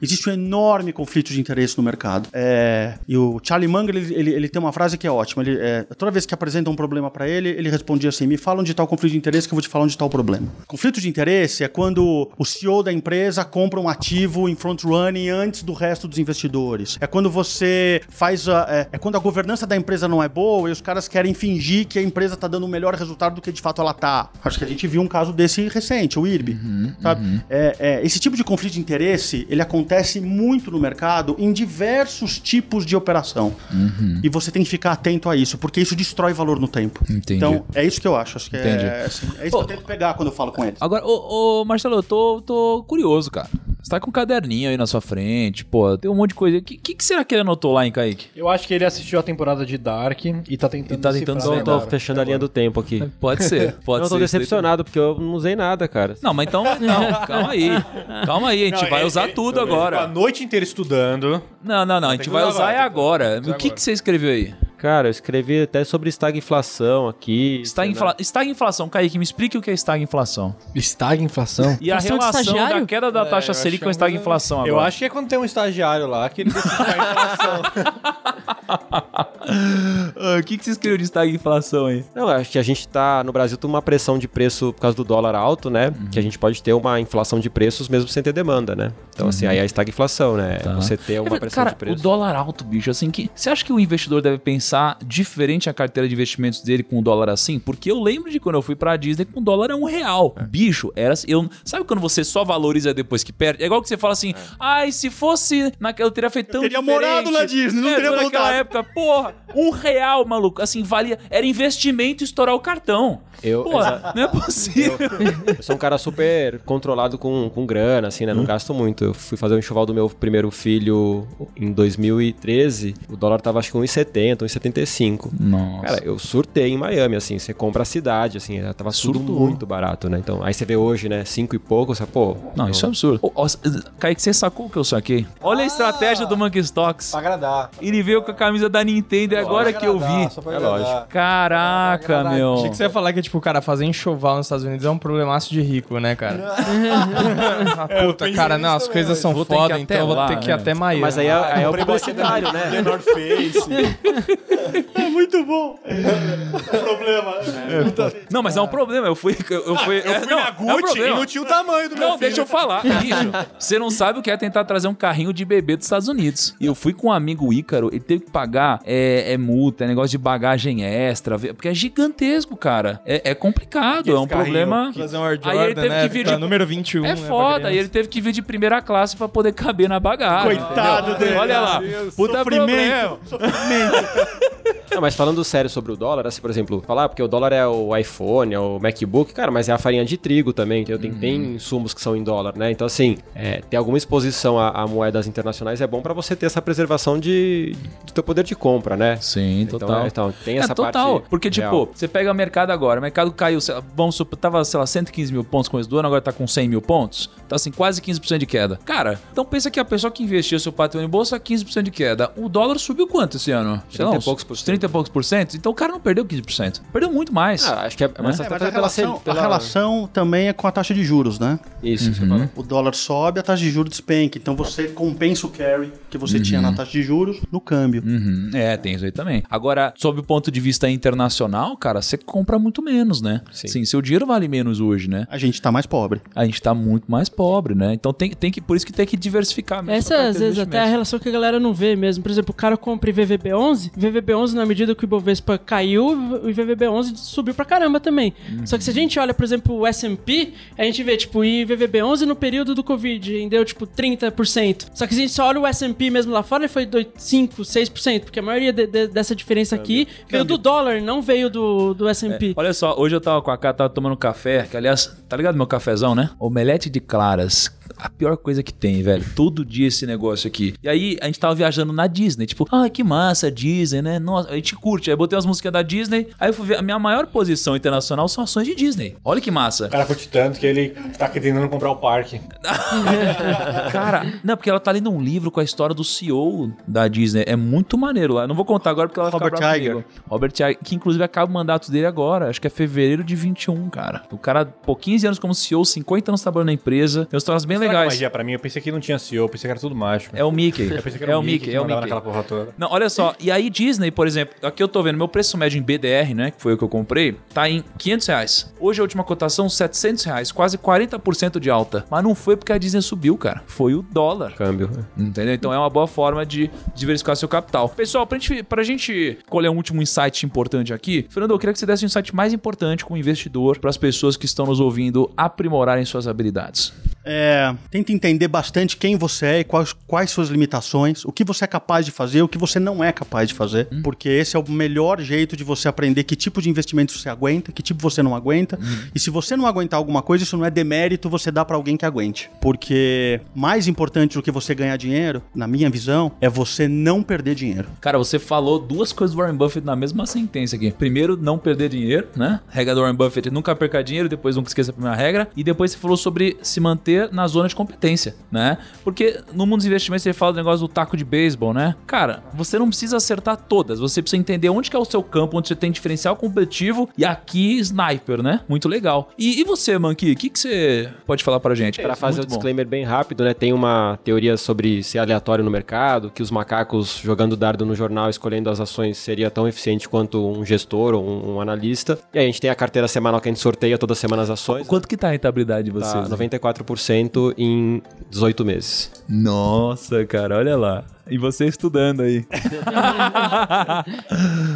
Existe um enorme conflito de interesse no mercado. É, e o Charlie Munger, ele, ele, ele tem uma frase que é ótima. Ele, é, toda vez que apresentam um problema para ele, ele respondia assim: me fala onde está o conflito de interesse que eu vou te falar onde está o problema. Conflito de interesse é quando o CEO da empresa compra um ativo em front running antes do resto dos investidores. É quando você faz a, é, é quando a governança da empresa não é boa e os caras querem fingir que a empresa está dando um melhor resultado do que de fato ela tá. Acho que a gente viu um caso desse recente, o IRB. sabe? É, é, esse tipo de conflito de interesse, ele acontece muito no mercado em diversos tipos de operação. E você tem que ficar atento a isso, porque isso destrói valor no tempo. Entendi. Então, é isso que eu acho. Acho que Entendi. é, assim, é isso que eu tento pegar quando eu falo com eles. Agora, ô, ô, Marcelo, eu tô, tô curioso, cara. Você tá com um caderninho aí na sua frente, pô, tem um monte de coisa. O que, que, que será que ele anotou lá, hein, Kaique? Eu acho que ele assistiu a temporada de Dark e tá tentando E tá tentando se Tô agora. fechando a linha do tempo aqui. Pode ser, pode eu ser. tô decepcionado, porque eu não usei nada, cara. Não, mas então, não, calma aí. Calma aí, a gente Não, vai ele- usar ele- tudo ele ficou A agora. noite inteira estudando. Não, não, não, a gente vai usar é agora. O que, que você escreveu aí? Cara, eu escrevi até sobre estagflação aqui. Estagfla... Estagflação, Kaique, me explique o que é estagflação. Estagflação? E a Questão de relação da estagiário? queda da taxa eu Selic com a que é um- estagflação agora. Eu acho que é quando tem um estagiário lá que ele decide a inflação. Ah, O que, que você escreveu de estagflação aí? Não, acho que a gente tá no Brasil tem uma pressão de preço por causa do dólar alto, né? Que a gente pode ter uma inflação de preços mesmo sem ter demanda, né? Então, assim, aí é a estagflação, né? Tá. Você ter É uma pressão cara, de preço. o dólar alto, bicho, assim, que você acha que o investidor deve pensar diferente a carteira de investimentos dele com o dólar assim? Porque eu lembro de quando eu fui pra Disney com o dólar é um real. Bicho, era assim, eu Sabe quando você só valoriza depois que perde? É igual que você fala assim, ai, se fosse naquela, eu teria feito tão teria diferente. morado na Disney, não É, teria naquela voltado. época, porra, um real, maluco, assim, valia, era investimento estourar o cartão. Eu- Porra, não é possível. Eu sou um cara super controlado com, com grana, assim, né? Não gasto muito. Eu fui fazer o enxoval do meu primeiro filho em 2013. O dólar tava acho que 1,70, 1,75. Nossa. Cara, eu surtei em Miami, assim. Você compra a cidade, assim. ela Tava tudo Surtou. muito barato, né? Então, aí você vê hoje, né? Cinco e pouco, você, pô... Não, isso é absurdo. Ô, ó, Kaique, você sacou o que eu saquei? Olha a estratégia do Monkey Stocks. Pra agradar. Ele veio com a camisa da Nintendo e agora que eu vi. Só pra É agradar. lógico. Caraca, meu. Achei que você ia falar que, tipo, cara, fazer enxoval nos Estados Unidos é um problemaço de rico, né, cara? ah, puta, cara, não, as coisas são Vou ter que foda, ir então até eu vou lá, ter que ir né? até Miami. Mas aí é, aí é o publicitário, The né? Face. É muito bom. o problema. Não, mas é um problema. Eu fui. Eu, eu fui, Eu é, fui não, na é um Gucci e problema. não tinha o tamanho do meu Não, filho. deixa eu falar. Bicho, você não sabe o que é tentar trazer um carrinho de bebê dos Estados Unidos. E eu fui com um amigo Ícaro, ele teve que pagar é, é multa, é negócio de bagagem extra, porque é gigantesco, cara. É, é complicado, é um problema. Fazer um Air Aí ele teve né? que vir Tá de- número 21, É né, foda, e ele teve que vir de primeira classe pra poder caber na bagagem. Coitado entendeu? dele. Olha lá. Puta Sofrimento. problema. Não, mas falando sério sobre o dólar, assim, por exemplo, falar porque o dólar é o iPhone, é o MacBook, cara, mas é a farinha de trigo também, entendeu? Tem, tem insumos que são em dólar, né? Então, assim, é, ter alguma exposição a, a moedas internacionais é bom pra você ter essa preservação de, do teu poder de compra, né? Sim, Então, total. é, então, tem É essa total, parte porque tipo, real. você pega o mercado agora, o mercado caiu, sei lá, vamos supor, tava, sei lá, 115 mil pontos com esse do ano, agora tá com 100 mil pontos, tá assim, quase 15% de queda. Cara, então pensa que a pessoa que investiu seu patrimônio em bolsa, 15% de queda. O dólar subiu quanto esse ano? 30 e poucos por cento. 30 e poucos por cento? Então o cara não perdeu 15%, perdeu muito mais. Ah, acho que é, mas É, até mas a pela, relação, pela- a relação também é com a taxa de juros, né? Isso, você fala. O dólar sobe, a taxa de juros despenca. Então você compensa o carry que você tinha na taxa de juros no câmbio. Uhum, É, tem isso aí também. Agora, sob o ponto de vista internacional, cara, você compra muito menos, né? Sim. seu dinheiro vale menos hoje, né? A gente tá mais pobre. A gente tá muito mais pobre, né? Então tem, tem que, por isso que tem que diversificar mesmo. Essa a é, às vezes, até a relação que a galera não vê mesmo. Por exemplo, o cara compra IVVB11, IVVB11, na medida que o Ibovespa caiu, o IVVB11 subiu pra caramba também. Só que se a gente olha, por exemplo, o S&P, a gente vê, tipo, o IVVB11 no período do Covid rendeu, tipo, 30%. Só que se a gente só olha o S&P mesmo lá fora, ele foi 2, 5, 6%, porque a maioria de- de- dessa diferença aqui veio do dólar, não veio do, do S&P. Olha só, hoje eu tava com a Cá, tava tomando café, que aliás, tá ligado meu cafezão, né? Omelete de claras. A pior coisa que tem, velho. Todo dia esse negócio aqui. E aí, a gente tava viajando na Disney. Tipo, ah, que massa, Disney, né? Nossa, a gente curte. Aí botei as músicas da Disney. Aí eu fui ver. A minha maior posição internacional são ações de Disney. Olha que massa. O cara curte tanto que ele tá tentando comprar o parque. Cara, não, porque ela tá lendo um livro com a história do CEO da Disney. É muito maneiro lá. Não vou contar agora porque ela vai Robert ficar brava Iger. comigo. Robert Iger, que inclusive acaba o mandato dele agora. Acho que é fevereiro de 21, cara. O cara, pô, 15 anos como CEO, 50 anos trabalhando na empresa. Tem uns trabalhos bem Você legais. magia pra mim. Eu pensei que não tinha CEO, eu pensei que era tudo mágico. É o Mickey. Eu pensei que era é o Mickey, que é o Mickey. naquela porra toda. Não, olha só. E aí Disney, por exemplo, aqui eu tô vendo, meu preço médio em BDR, né, que foi o que eu comprei, tá em 500 reais. Hoje a última cotação, 700 reais, quase 40% de alta. Mas não foi porque a Disney subiu, cara. Foi o dólar. Câmbio. Entendeu? Então é uma boa forma de diversificar seu capital. Pessoal, pra gente, pra gente colher um último insight importante aqui, Fernando, eu queria que você desse um insight mais importante como investidor para as pessoas que estão nos ouvindo aprimorarem suas habilidades. É, tenta entender bastante quem você é e quais, quais suas limitações, o que você é capaz de fazer, o que você não é capaz de fazer, porque esse é o melhor jeito de você aprender que tipo de investimento você aguenta, que tipo você não aguenta. E se você não aguentar alguma coisa, isso não é demérito, você dá pra alguém que aguente. Porque mais importante do que você ganhar dinheiro, na minha visão, é você não perder dinheiro. Cara, você falou duas coisas do Warren Buffett na mesma sentença aqui. Primeiro, não perder dinheiro, né? Regra do Warren Buffett, nunca perca dinheiro, depois nunca esqueça a primeira regra. E depois você falou sobre se manter na zona de competência, né? Porque no mundo dos investimentos você fala do negócio do taco de beisebol, né? Cara, você não precisa acertar todas, você precisa entender onde que é o seu campo, onde você tem diferencial competitivo e aqui sniper, né? Muito legal. E, e você, Monkey, o que, que você pode falar pra gente? Pra fazer o bom. disclaimer bem rápido, né? Tem uma teoria sobre ser aleatório no mercado, que os macacos jogando dardo no jornal, escolhendo as ações, seria tão eficiente quanto um gestor ou um, um analista. E aí a gente tem a carteira semanal que a gente sorteia toda semana as ações. Quanto que tá a rentabilidade de vocês? Tá 94% em 18 meses. Nossa, cara, olha lá. E você estudando aí.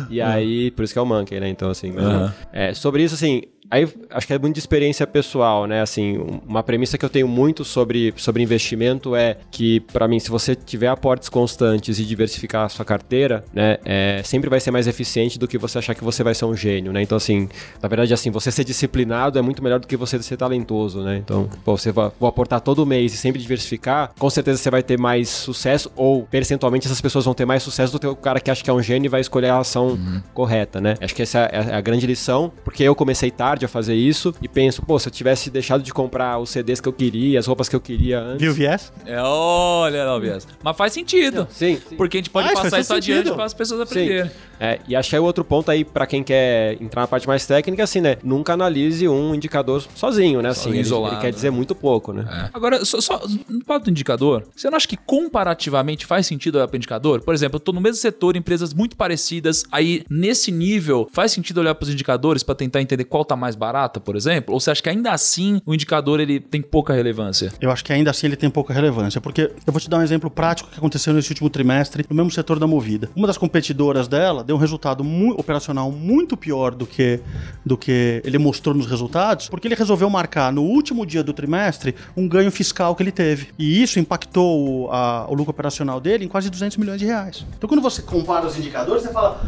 E aí, por isso que é o Monkey, né? Então, assim, Aham. é, sobre isso, assim, aí acho que é muito de experiência pessoal, né? Assim, um- uma premissa que eu tenho muito sobre, sobre investimento é que, pra mim, se você tiver aportes constantes e diversificar a sua carteira, né, é, sempre vai ser mais eficiente do que você achar que você vai ser um gênio, né? Então, assim, na verdade, assim, você ser disciplinado é muito melhor do que você ser talentoso, né? Então, pô, você vai vou aportar todo mês e sempre diversificar, com certeza você vai ter mais sucesso ou percentualmente essas pessoas vão ter mais sucesso do que o cara que acha que é um gênio e vai escolher a ação correta, né? Acho que essa é a, a grande lição, porque eu comecei tarde a fazer isso e penso, pô, se eu tivesse deixado de comprar os CDs que eu queria, as roupas que eu queria antes. Viu o viés? É, olha lá, Bias. Mas faz sentido. Sim, sim. Porque a gente pode Faz, passar isso sentido. adiante para as pessoas aprenderem. É, e acho que aí o outro ponto aí, pra quem quer entrar na parte mais técnica, assim, né? Nunca analise um indicador sozinho, né? Assim, ele, isolado, ele quer dizer muito pouco, né? É. Agora, só, só no do indicador, você não acha que comparativamente faz sentido olhar para indicador? Por exemplo, eu tô no mesmo setor, empresas muito parecidas, aí nesse nível, faz sentido olhar para os indicadores para tentar entender qual tá mais barata, por exemplo? Ou você acha que ainda assim o indicador ele tem pouca relevância? Eu acho que ainda assim ele tem pouca relevância, porque eu vou te dar um exemplo prático que aconteceu nesse último trimestre no mesmo setor da Movida. Uma das competidoras dela deu um resultado operacional muito pior do que, do que ele mostrou nos resultados, porque ele resolveu marcar no último dia do trimestre um ganho fiscal que ele teve. E isso impactou a- o lucro operacional dele em quase 200 milhões de reais. Então quando você compara os indicadores, você fala: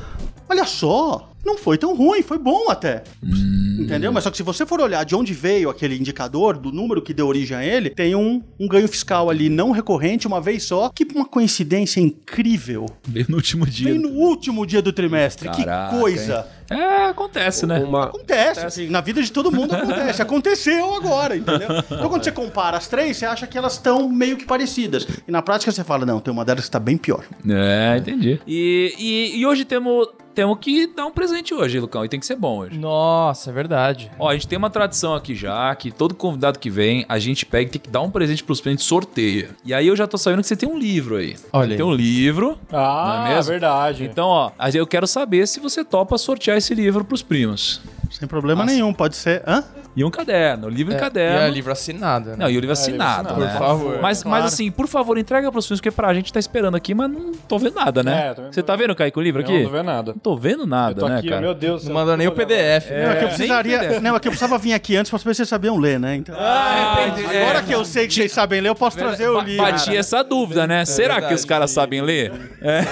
olha só, não foi tão ruim, foi bom até. Entendeu? Mas só que se você for olhar de onde veio aquele indicador, do número que deu origem a ele, tem um, um ganho fiscal ali não recorrente, uma vez só, que uma coincidência incrível. Veio no último dia. Veio no último dia do trimestre. Caraca, que coisa. É, acontece, né? Uma, Acontece, assim, na vida de todo mundo acontece. Aconteceu agora, entendeu? Então quando você compara as três, você acha que elas estão meio que parecidas. E na prática você fala, não, tem uma delas que está bem pior. É, entendi. E, e, e hoje temos, temos que dar um presente hoje, Lucão, e tem que ser bom hoje. Nossa, é verdade. Ó, a gente tem uma tradição aqui já, que todo convidado que vem, a gente pega e tem que dar um presente pros clientes, sorteia. E aí eu já tô sabendo que você tem um livro aí. Olha aí. Tem um livro. Ah, Não é mesmo? verdade. Então, ó, aí eu quero saber se você topa sortear esse livro pros primos. Sem problema nenhum, pode ser. Hã? E um caderno, livro É, caderno. E é livro assinado, né? Não, e o livro assinado, assinado, né? Por favor. Mas, Claro. mas assim, por favor, entrega pros primos, porque pra gente tá esperando aqui, mas não tô vendo nada, né? É, vendo- Você tá vendo, Kaique, o livro aqui? Não, não vê nada. Não tô vendo nada, Eu tô né, aqui, cara? meu Deus. Não mandou nem o PDF. não, é que eu nem precisaria. Não, é que eu precisava vir aqui antes pra saber se vocês sabiam ler, né? Então, Ah, entendi. agora É. que eu sei que vocês sabem ler, eu posso trazer o livro. Bati essa dúvida, né? Será que os caras sabem ler? É.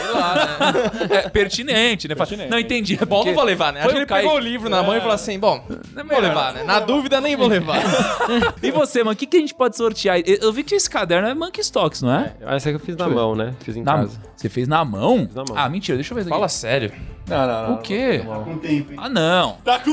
É pertinente, né? Não entendi. É Bom, não vou levar, né? Acho que ele pegou o livro na mão e falou assim, bom, não vou levar, né? Na dúvida, nem vou levar. E você, mano, o que, que a gente pode sortear? Eu eu vi que esse caderno é Monkey Stocks, não é? essa que eu fiz na mão, né? Fiz em Na- casa. Você fez na mão? na mão. Ah, mentira, deixa eu ver isso aqui. Fala sério. Não, não, não. O quê? Com tempo, hein? Ah, não. Tá com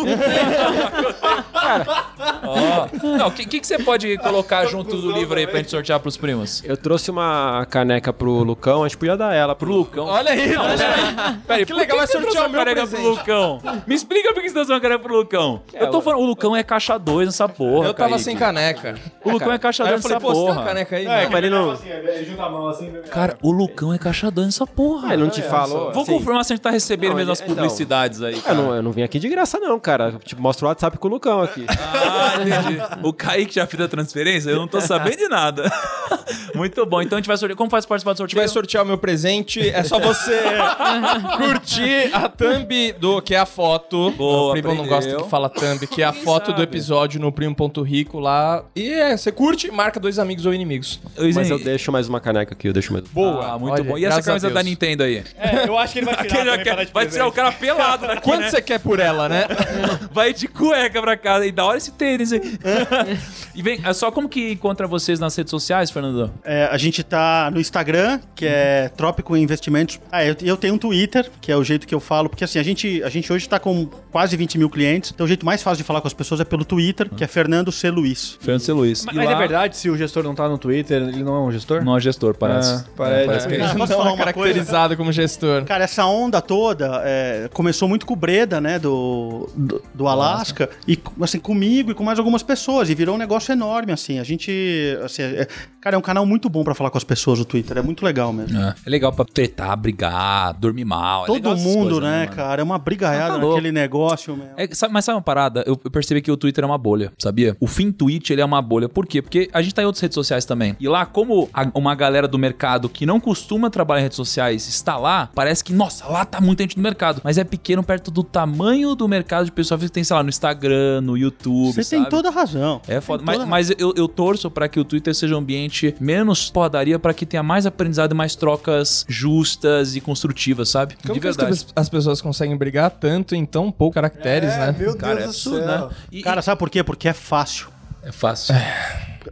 Ó, Não, o que, que, que você pode colocar junto do livro aí pra gente sortear pros primos? Eu trouxe uma caneca pro Lucão, a gente podia dar ela pro Lucão. Olha aí, olha aí. Peraí, Que por legal, vai sortear uma caneca presente. pro Lucão. Me explica por que você trouxe uma caneca pro Lucão. eu tô falando, o Lucão é caixa caixa 2 nessa porra. Eu tava Kaique. sem caneca. O Lucão é caixa Aí eu 2 falei, nessa pô, você tem uma porra. caneca aí? É, mas ele não. junta a mão assim, Cara, o Lucão é caixa 2 nessa porra. Ele não te falou. Vou confirmar se a gente tá recebendo mesmo as publicidades aí. Eu não, eu não vim aqui de graça, não, cara. Tipo, mostra o WhatsApp com o Lucão aqui. Ah, entendi. O Kaique já fez a transferência? Eu não tô sabendo de nada. Muito bom. Então a gente vai sortear. Como faz participar do A gente sorteio? vai sortear o meu presente. É só você curtir a thumb do que é a foto. Boa, o primo não gosta que fala thumb, que é a foto do episódio no primo.rico lá. E é, você curte, marca dois amigos ou inimigos. Mas eu deixo mais uma caneca aqui, eu deixo mais. Boa, muito Olha, bom. E essa camisa da Nintendo aí? É, eu acho que ele vai tirar. Aquele quer, vai tirar o cara pelado daqui, Quanto né? você quer por ela, né? Vai de cueca pra casa. E da hora esse tênis aí. e vem, é só como que encontra vocês nas redes sociais, Fernando? É, a gente tá no Instagram, que é Trópico Investimentos. Ah, eu, eu tenho um Twitter, que é o jeito que eu falo, porque assim, a gente, a gente hoje tá com quase 20 mil clientes, então o jeito mais fácil de falar com as pessoas é pelo Twitter, que é Fernando C. Luiz. Fernando C. Luiz. Mas, mas é verdade, se o gestor não tá no Twitter, ele não é um gestor? Não é gestor, parece. Ah, parece. parece que é Ah, não é caracterizado como gestor. Cara, essa onda toda é, começou muito com o Breda, né, do, do, do Alasca, e assim, comigo e com mais algumas pessoas, e virou um negócio enorme, assim, a gente, assim, é- cara, é um canal muito bom pra falar com as pessoas no Twitter, é muito legal mesmo. É. É legal pra tretar, brigar, dormir mal. é Todo mundo, coisas, né, mano? cara, é uma brigaiada Ah, tá naquele negócio, meu. É, sabe- mas sabe uma parada? Eu, eu percebi que o Twitter é uma bolha, sabia? O fim Twitch, ele é uma bolha. Por quê? Porque a gente tá em outras redes sociais também. E lá, como a- uma galera do mercado que não costuma trabalhar em redes sociais está lá, parece que, nossa, lá tá muita gente no mercado. Mas é pequeno perto do tamanho do mercado de pessoas que tem, sei lá, no Instagram, no YouTube, Você tem toda a razão. É foda. Mas, mas eu, eu torço pra que o Twitter seja um ambiente menos podaria pra que tenha mais aprendizado e mais trocas justas e construtivas, sabe? Como de que as, verdade. as pessoas conseguem brigar tanto em tão poucos caracteres, né? Meu Cara, é Deus do absurdo, céu. né? E- Cara, sabe por quê? Porque é fácil. é fácil.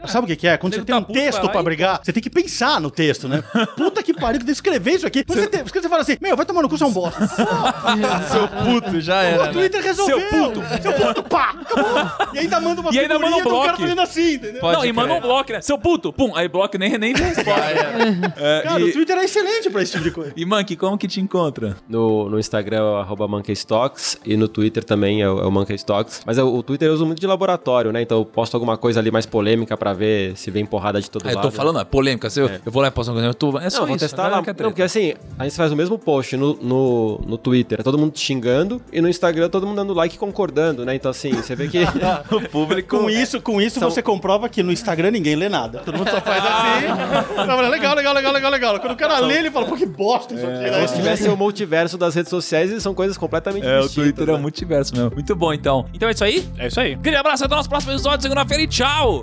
Sabe o que, que é? Quando você tem tá um puto, texto lá pra e- brigar, você tem que pensar no texto, né? Puta que pariu, que tem que escrever isso aqui. Você, tem, você fala assim, meu, vai tomar no cu, você é um bosta. Seu puto, já O era. né? Twitter resolveu. Seu puto. Seu puto, pá, acabou. E ainda manda uma E ainda manda um do cara bloco. fazendo assim, entendeu? Pode não, e manda um bloco, né? Seu puto, pum, aí bloco nem, nem responde. É, Cara, e, o Twitter é excelente pra esse tipo de coisa. e Monkey, como que te encontra? No, no Instagram é o arroba MonkeyStocks e no Twitter também é o, é o MonkeyStocks. Mas o, o Twitter eu uso muito de laboratório, né? Então eu posto alguma coisa ali mais polêmica pra ver se vem porrada de todo Ah, eu lado. tô falando, é polêmica. Se eu, eu vou lá e posto coisa, eu tô, é só Não, vou isso. testar lá. Não, porque assim, a gente faz o mesmo post no, no, no Twitter, é todo mundo xingando, e no Instagram todo mundo dando like e concordando, né? Então assim, você vê que o público... Com isso, com isso São- você comprova que no Instagram ninguém lê nada. Todo mundo só faz assim. Fala, legal, legal, legal, legal, legal. Quando o cara lê, ele fala, pô, que bosta isso aqui. É, né? como se tivesse o multiverso das redes sociais e são coisas completamente É, o distintas. Twitter é né? um multiverso mesmo. Muito bom, então. Então é isso aí? É isso aí. Grande abraço, até o nosso próximo episódio, segunda-feira e tchau!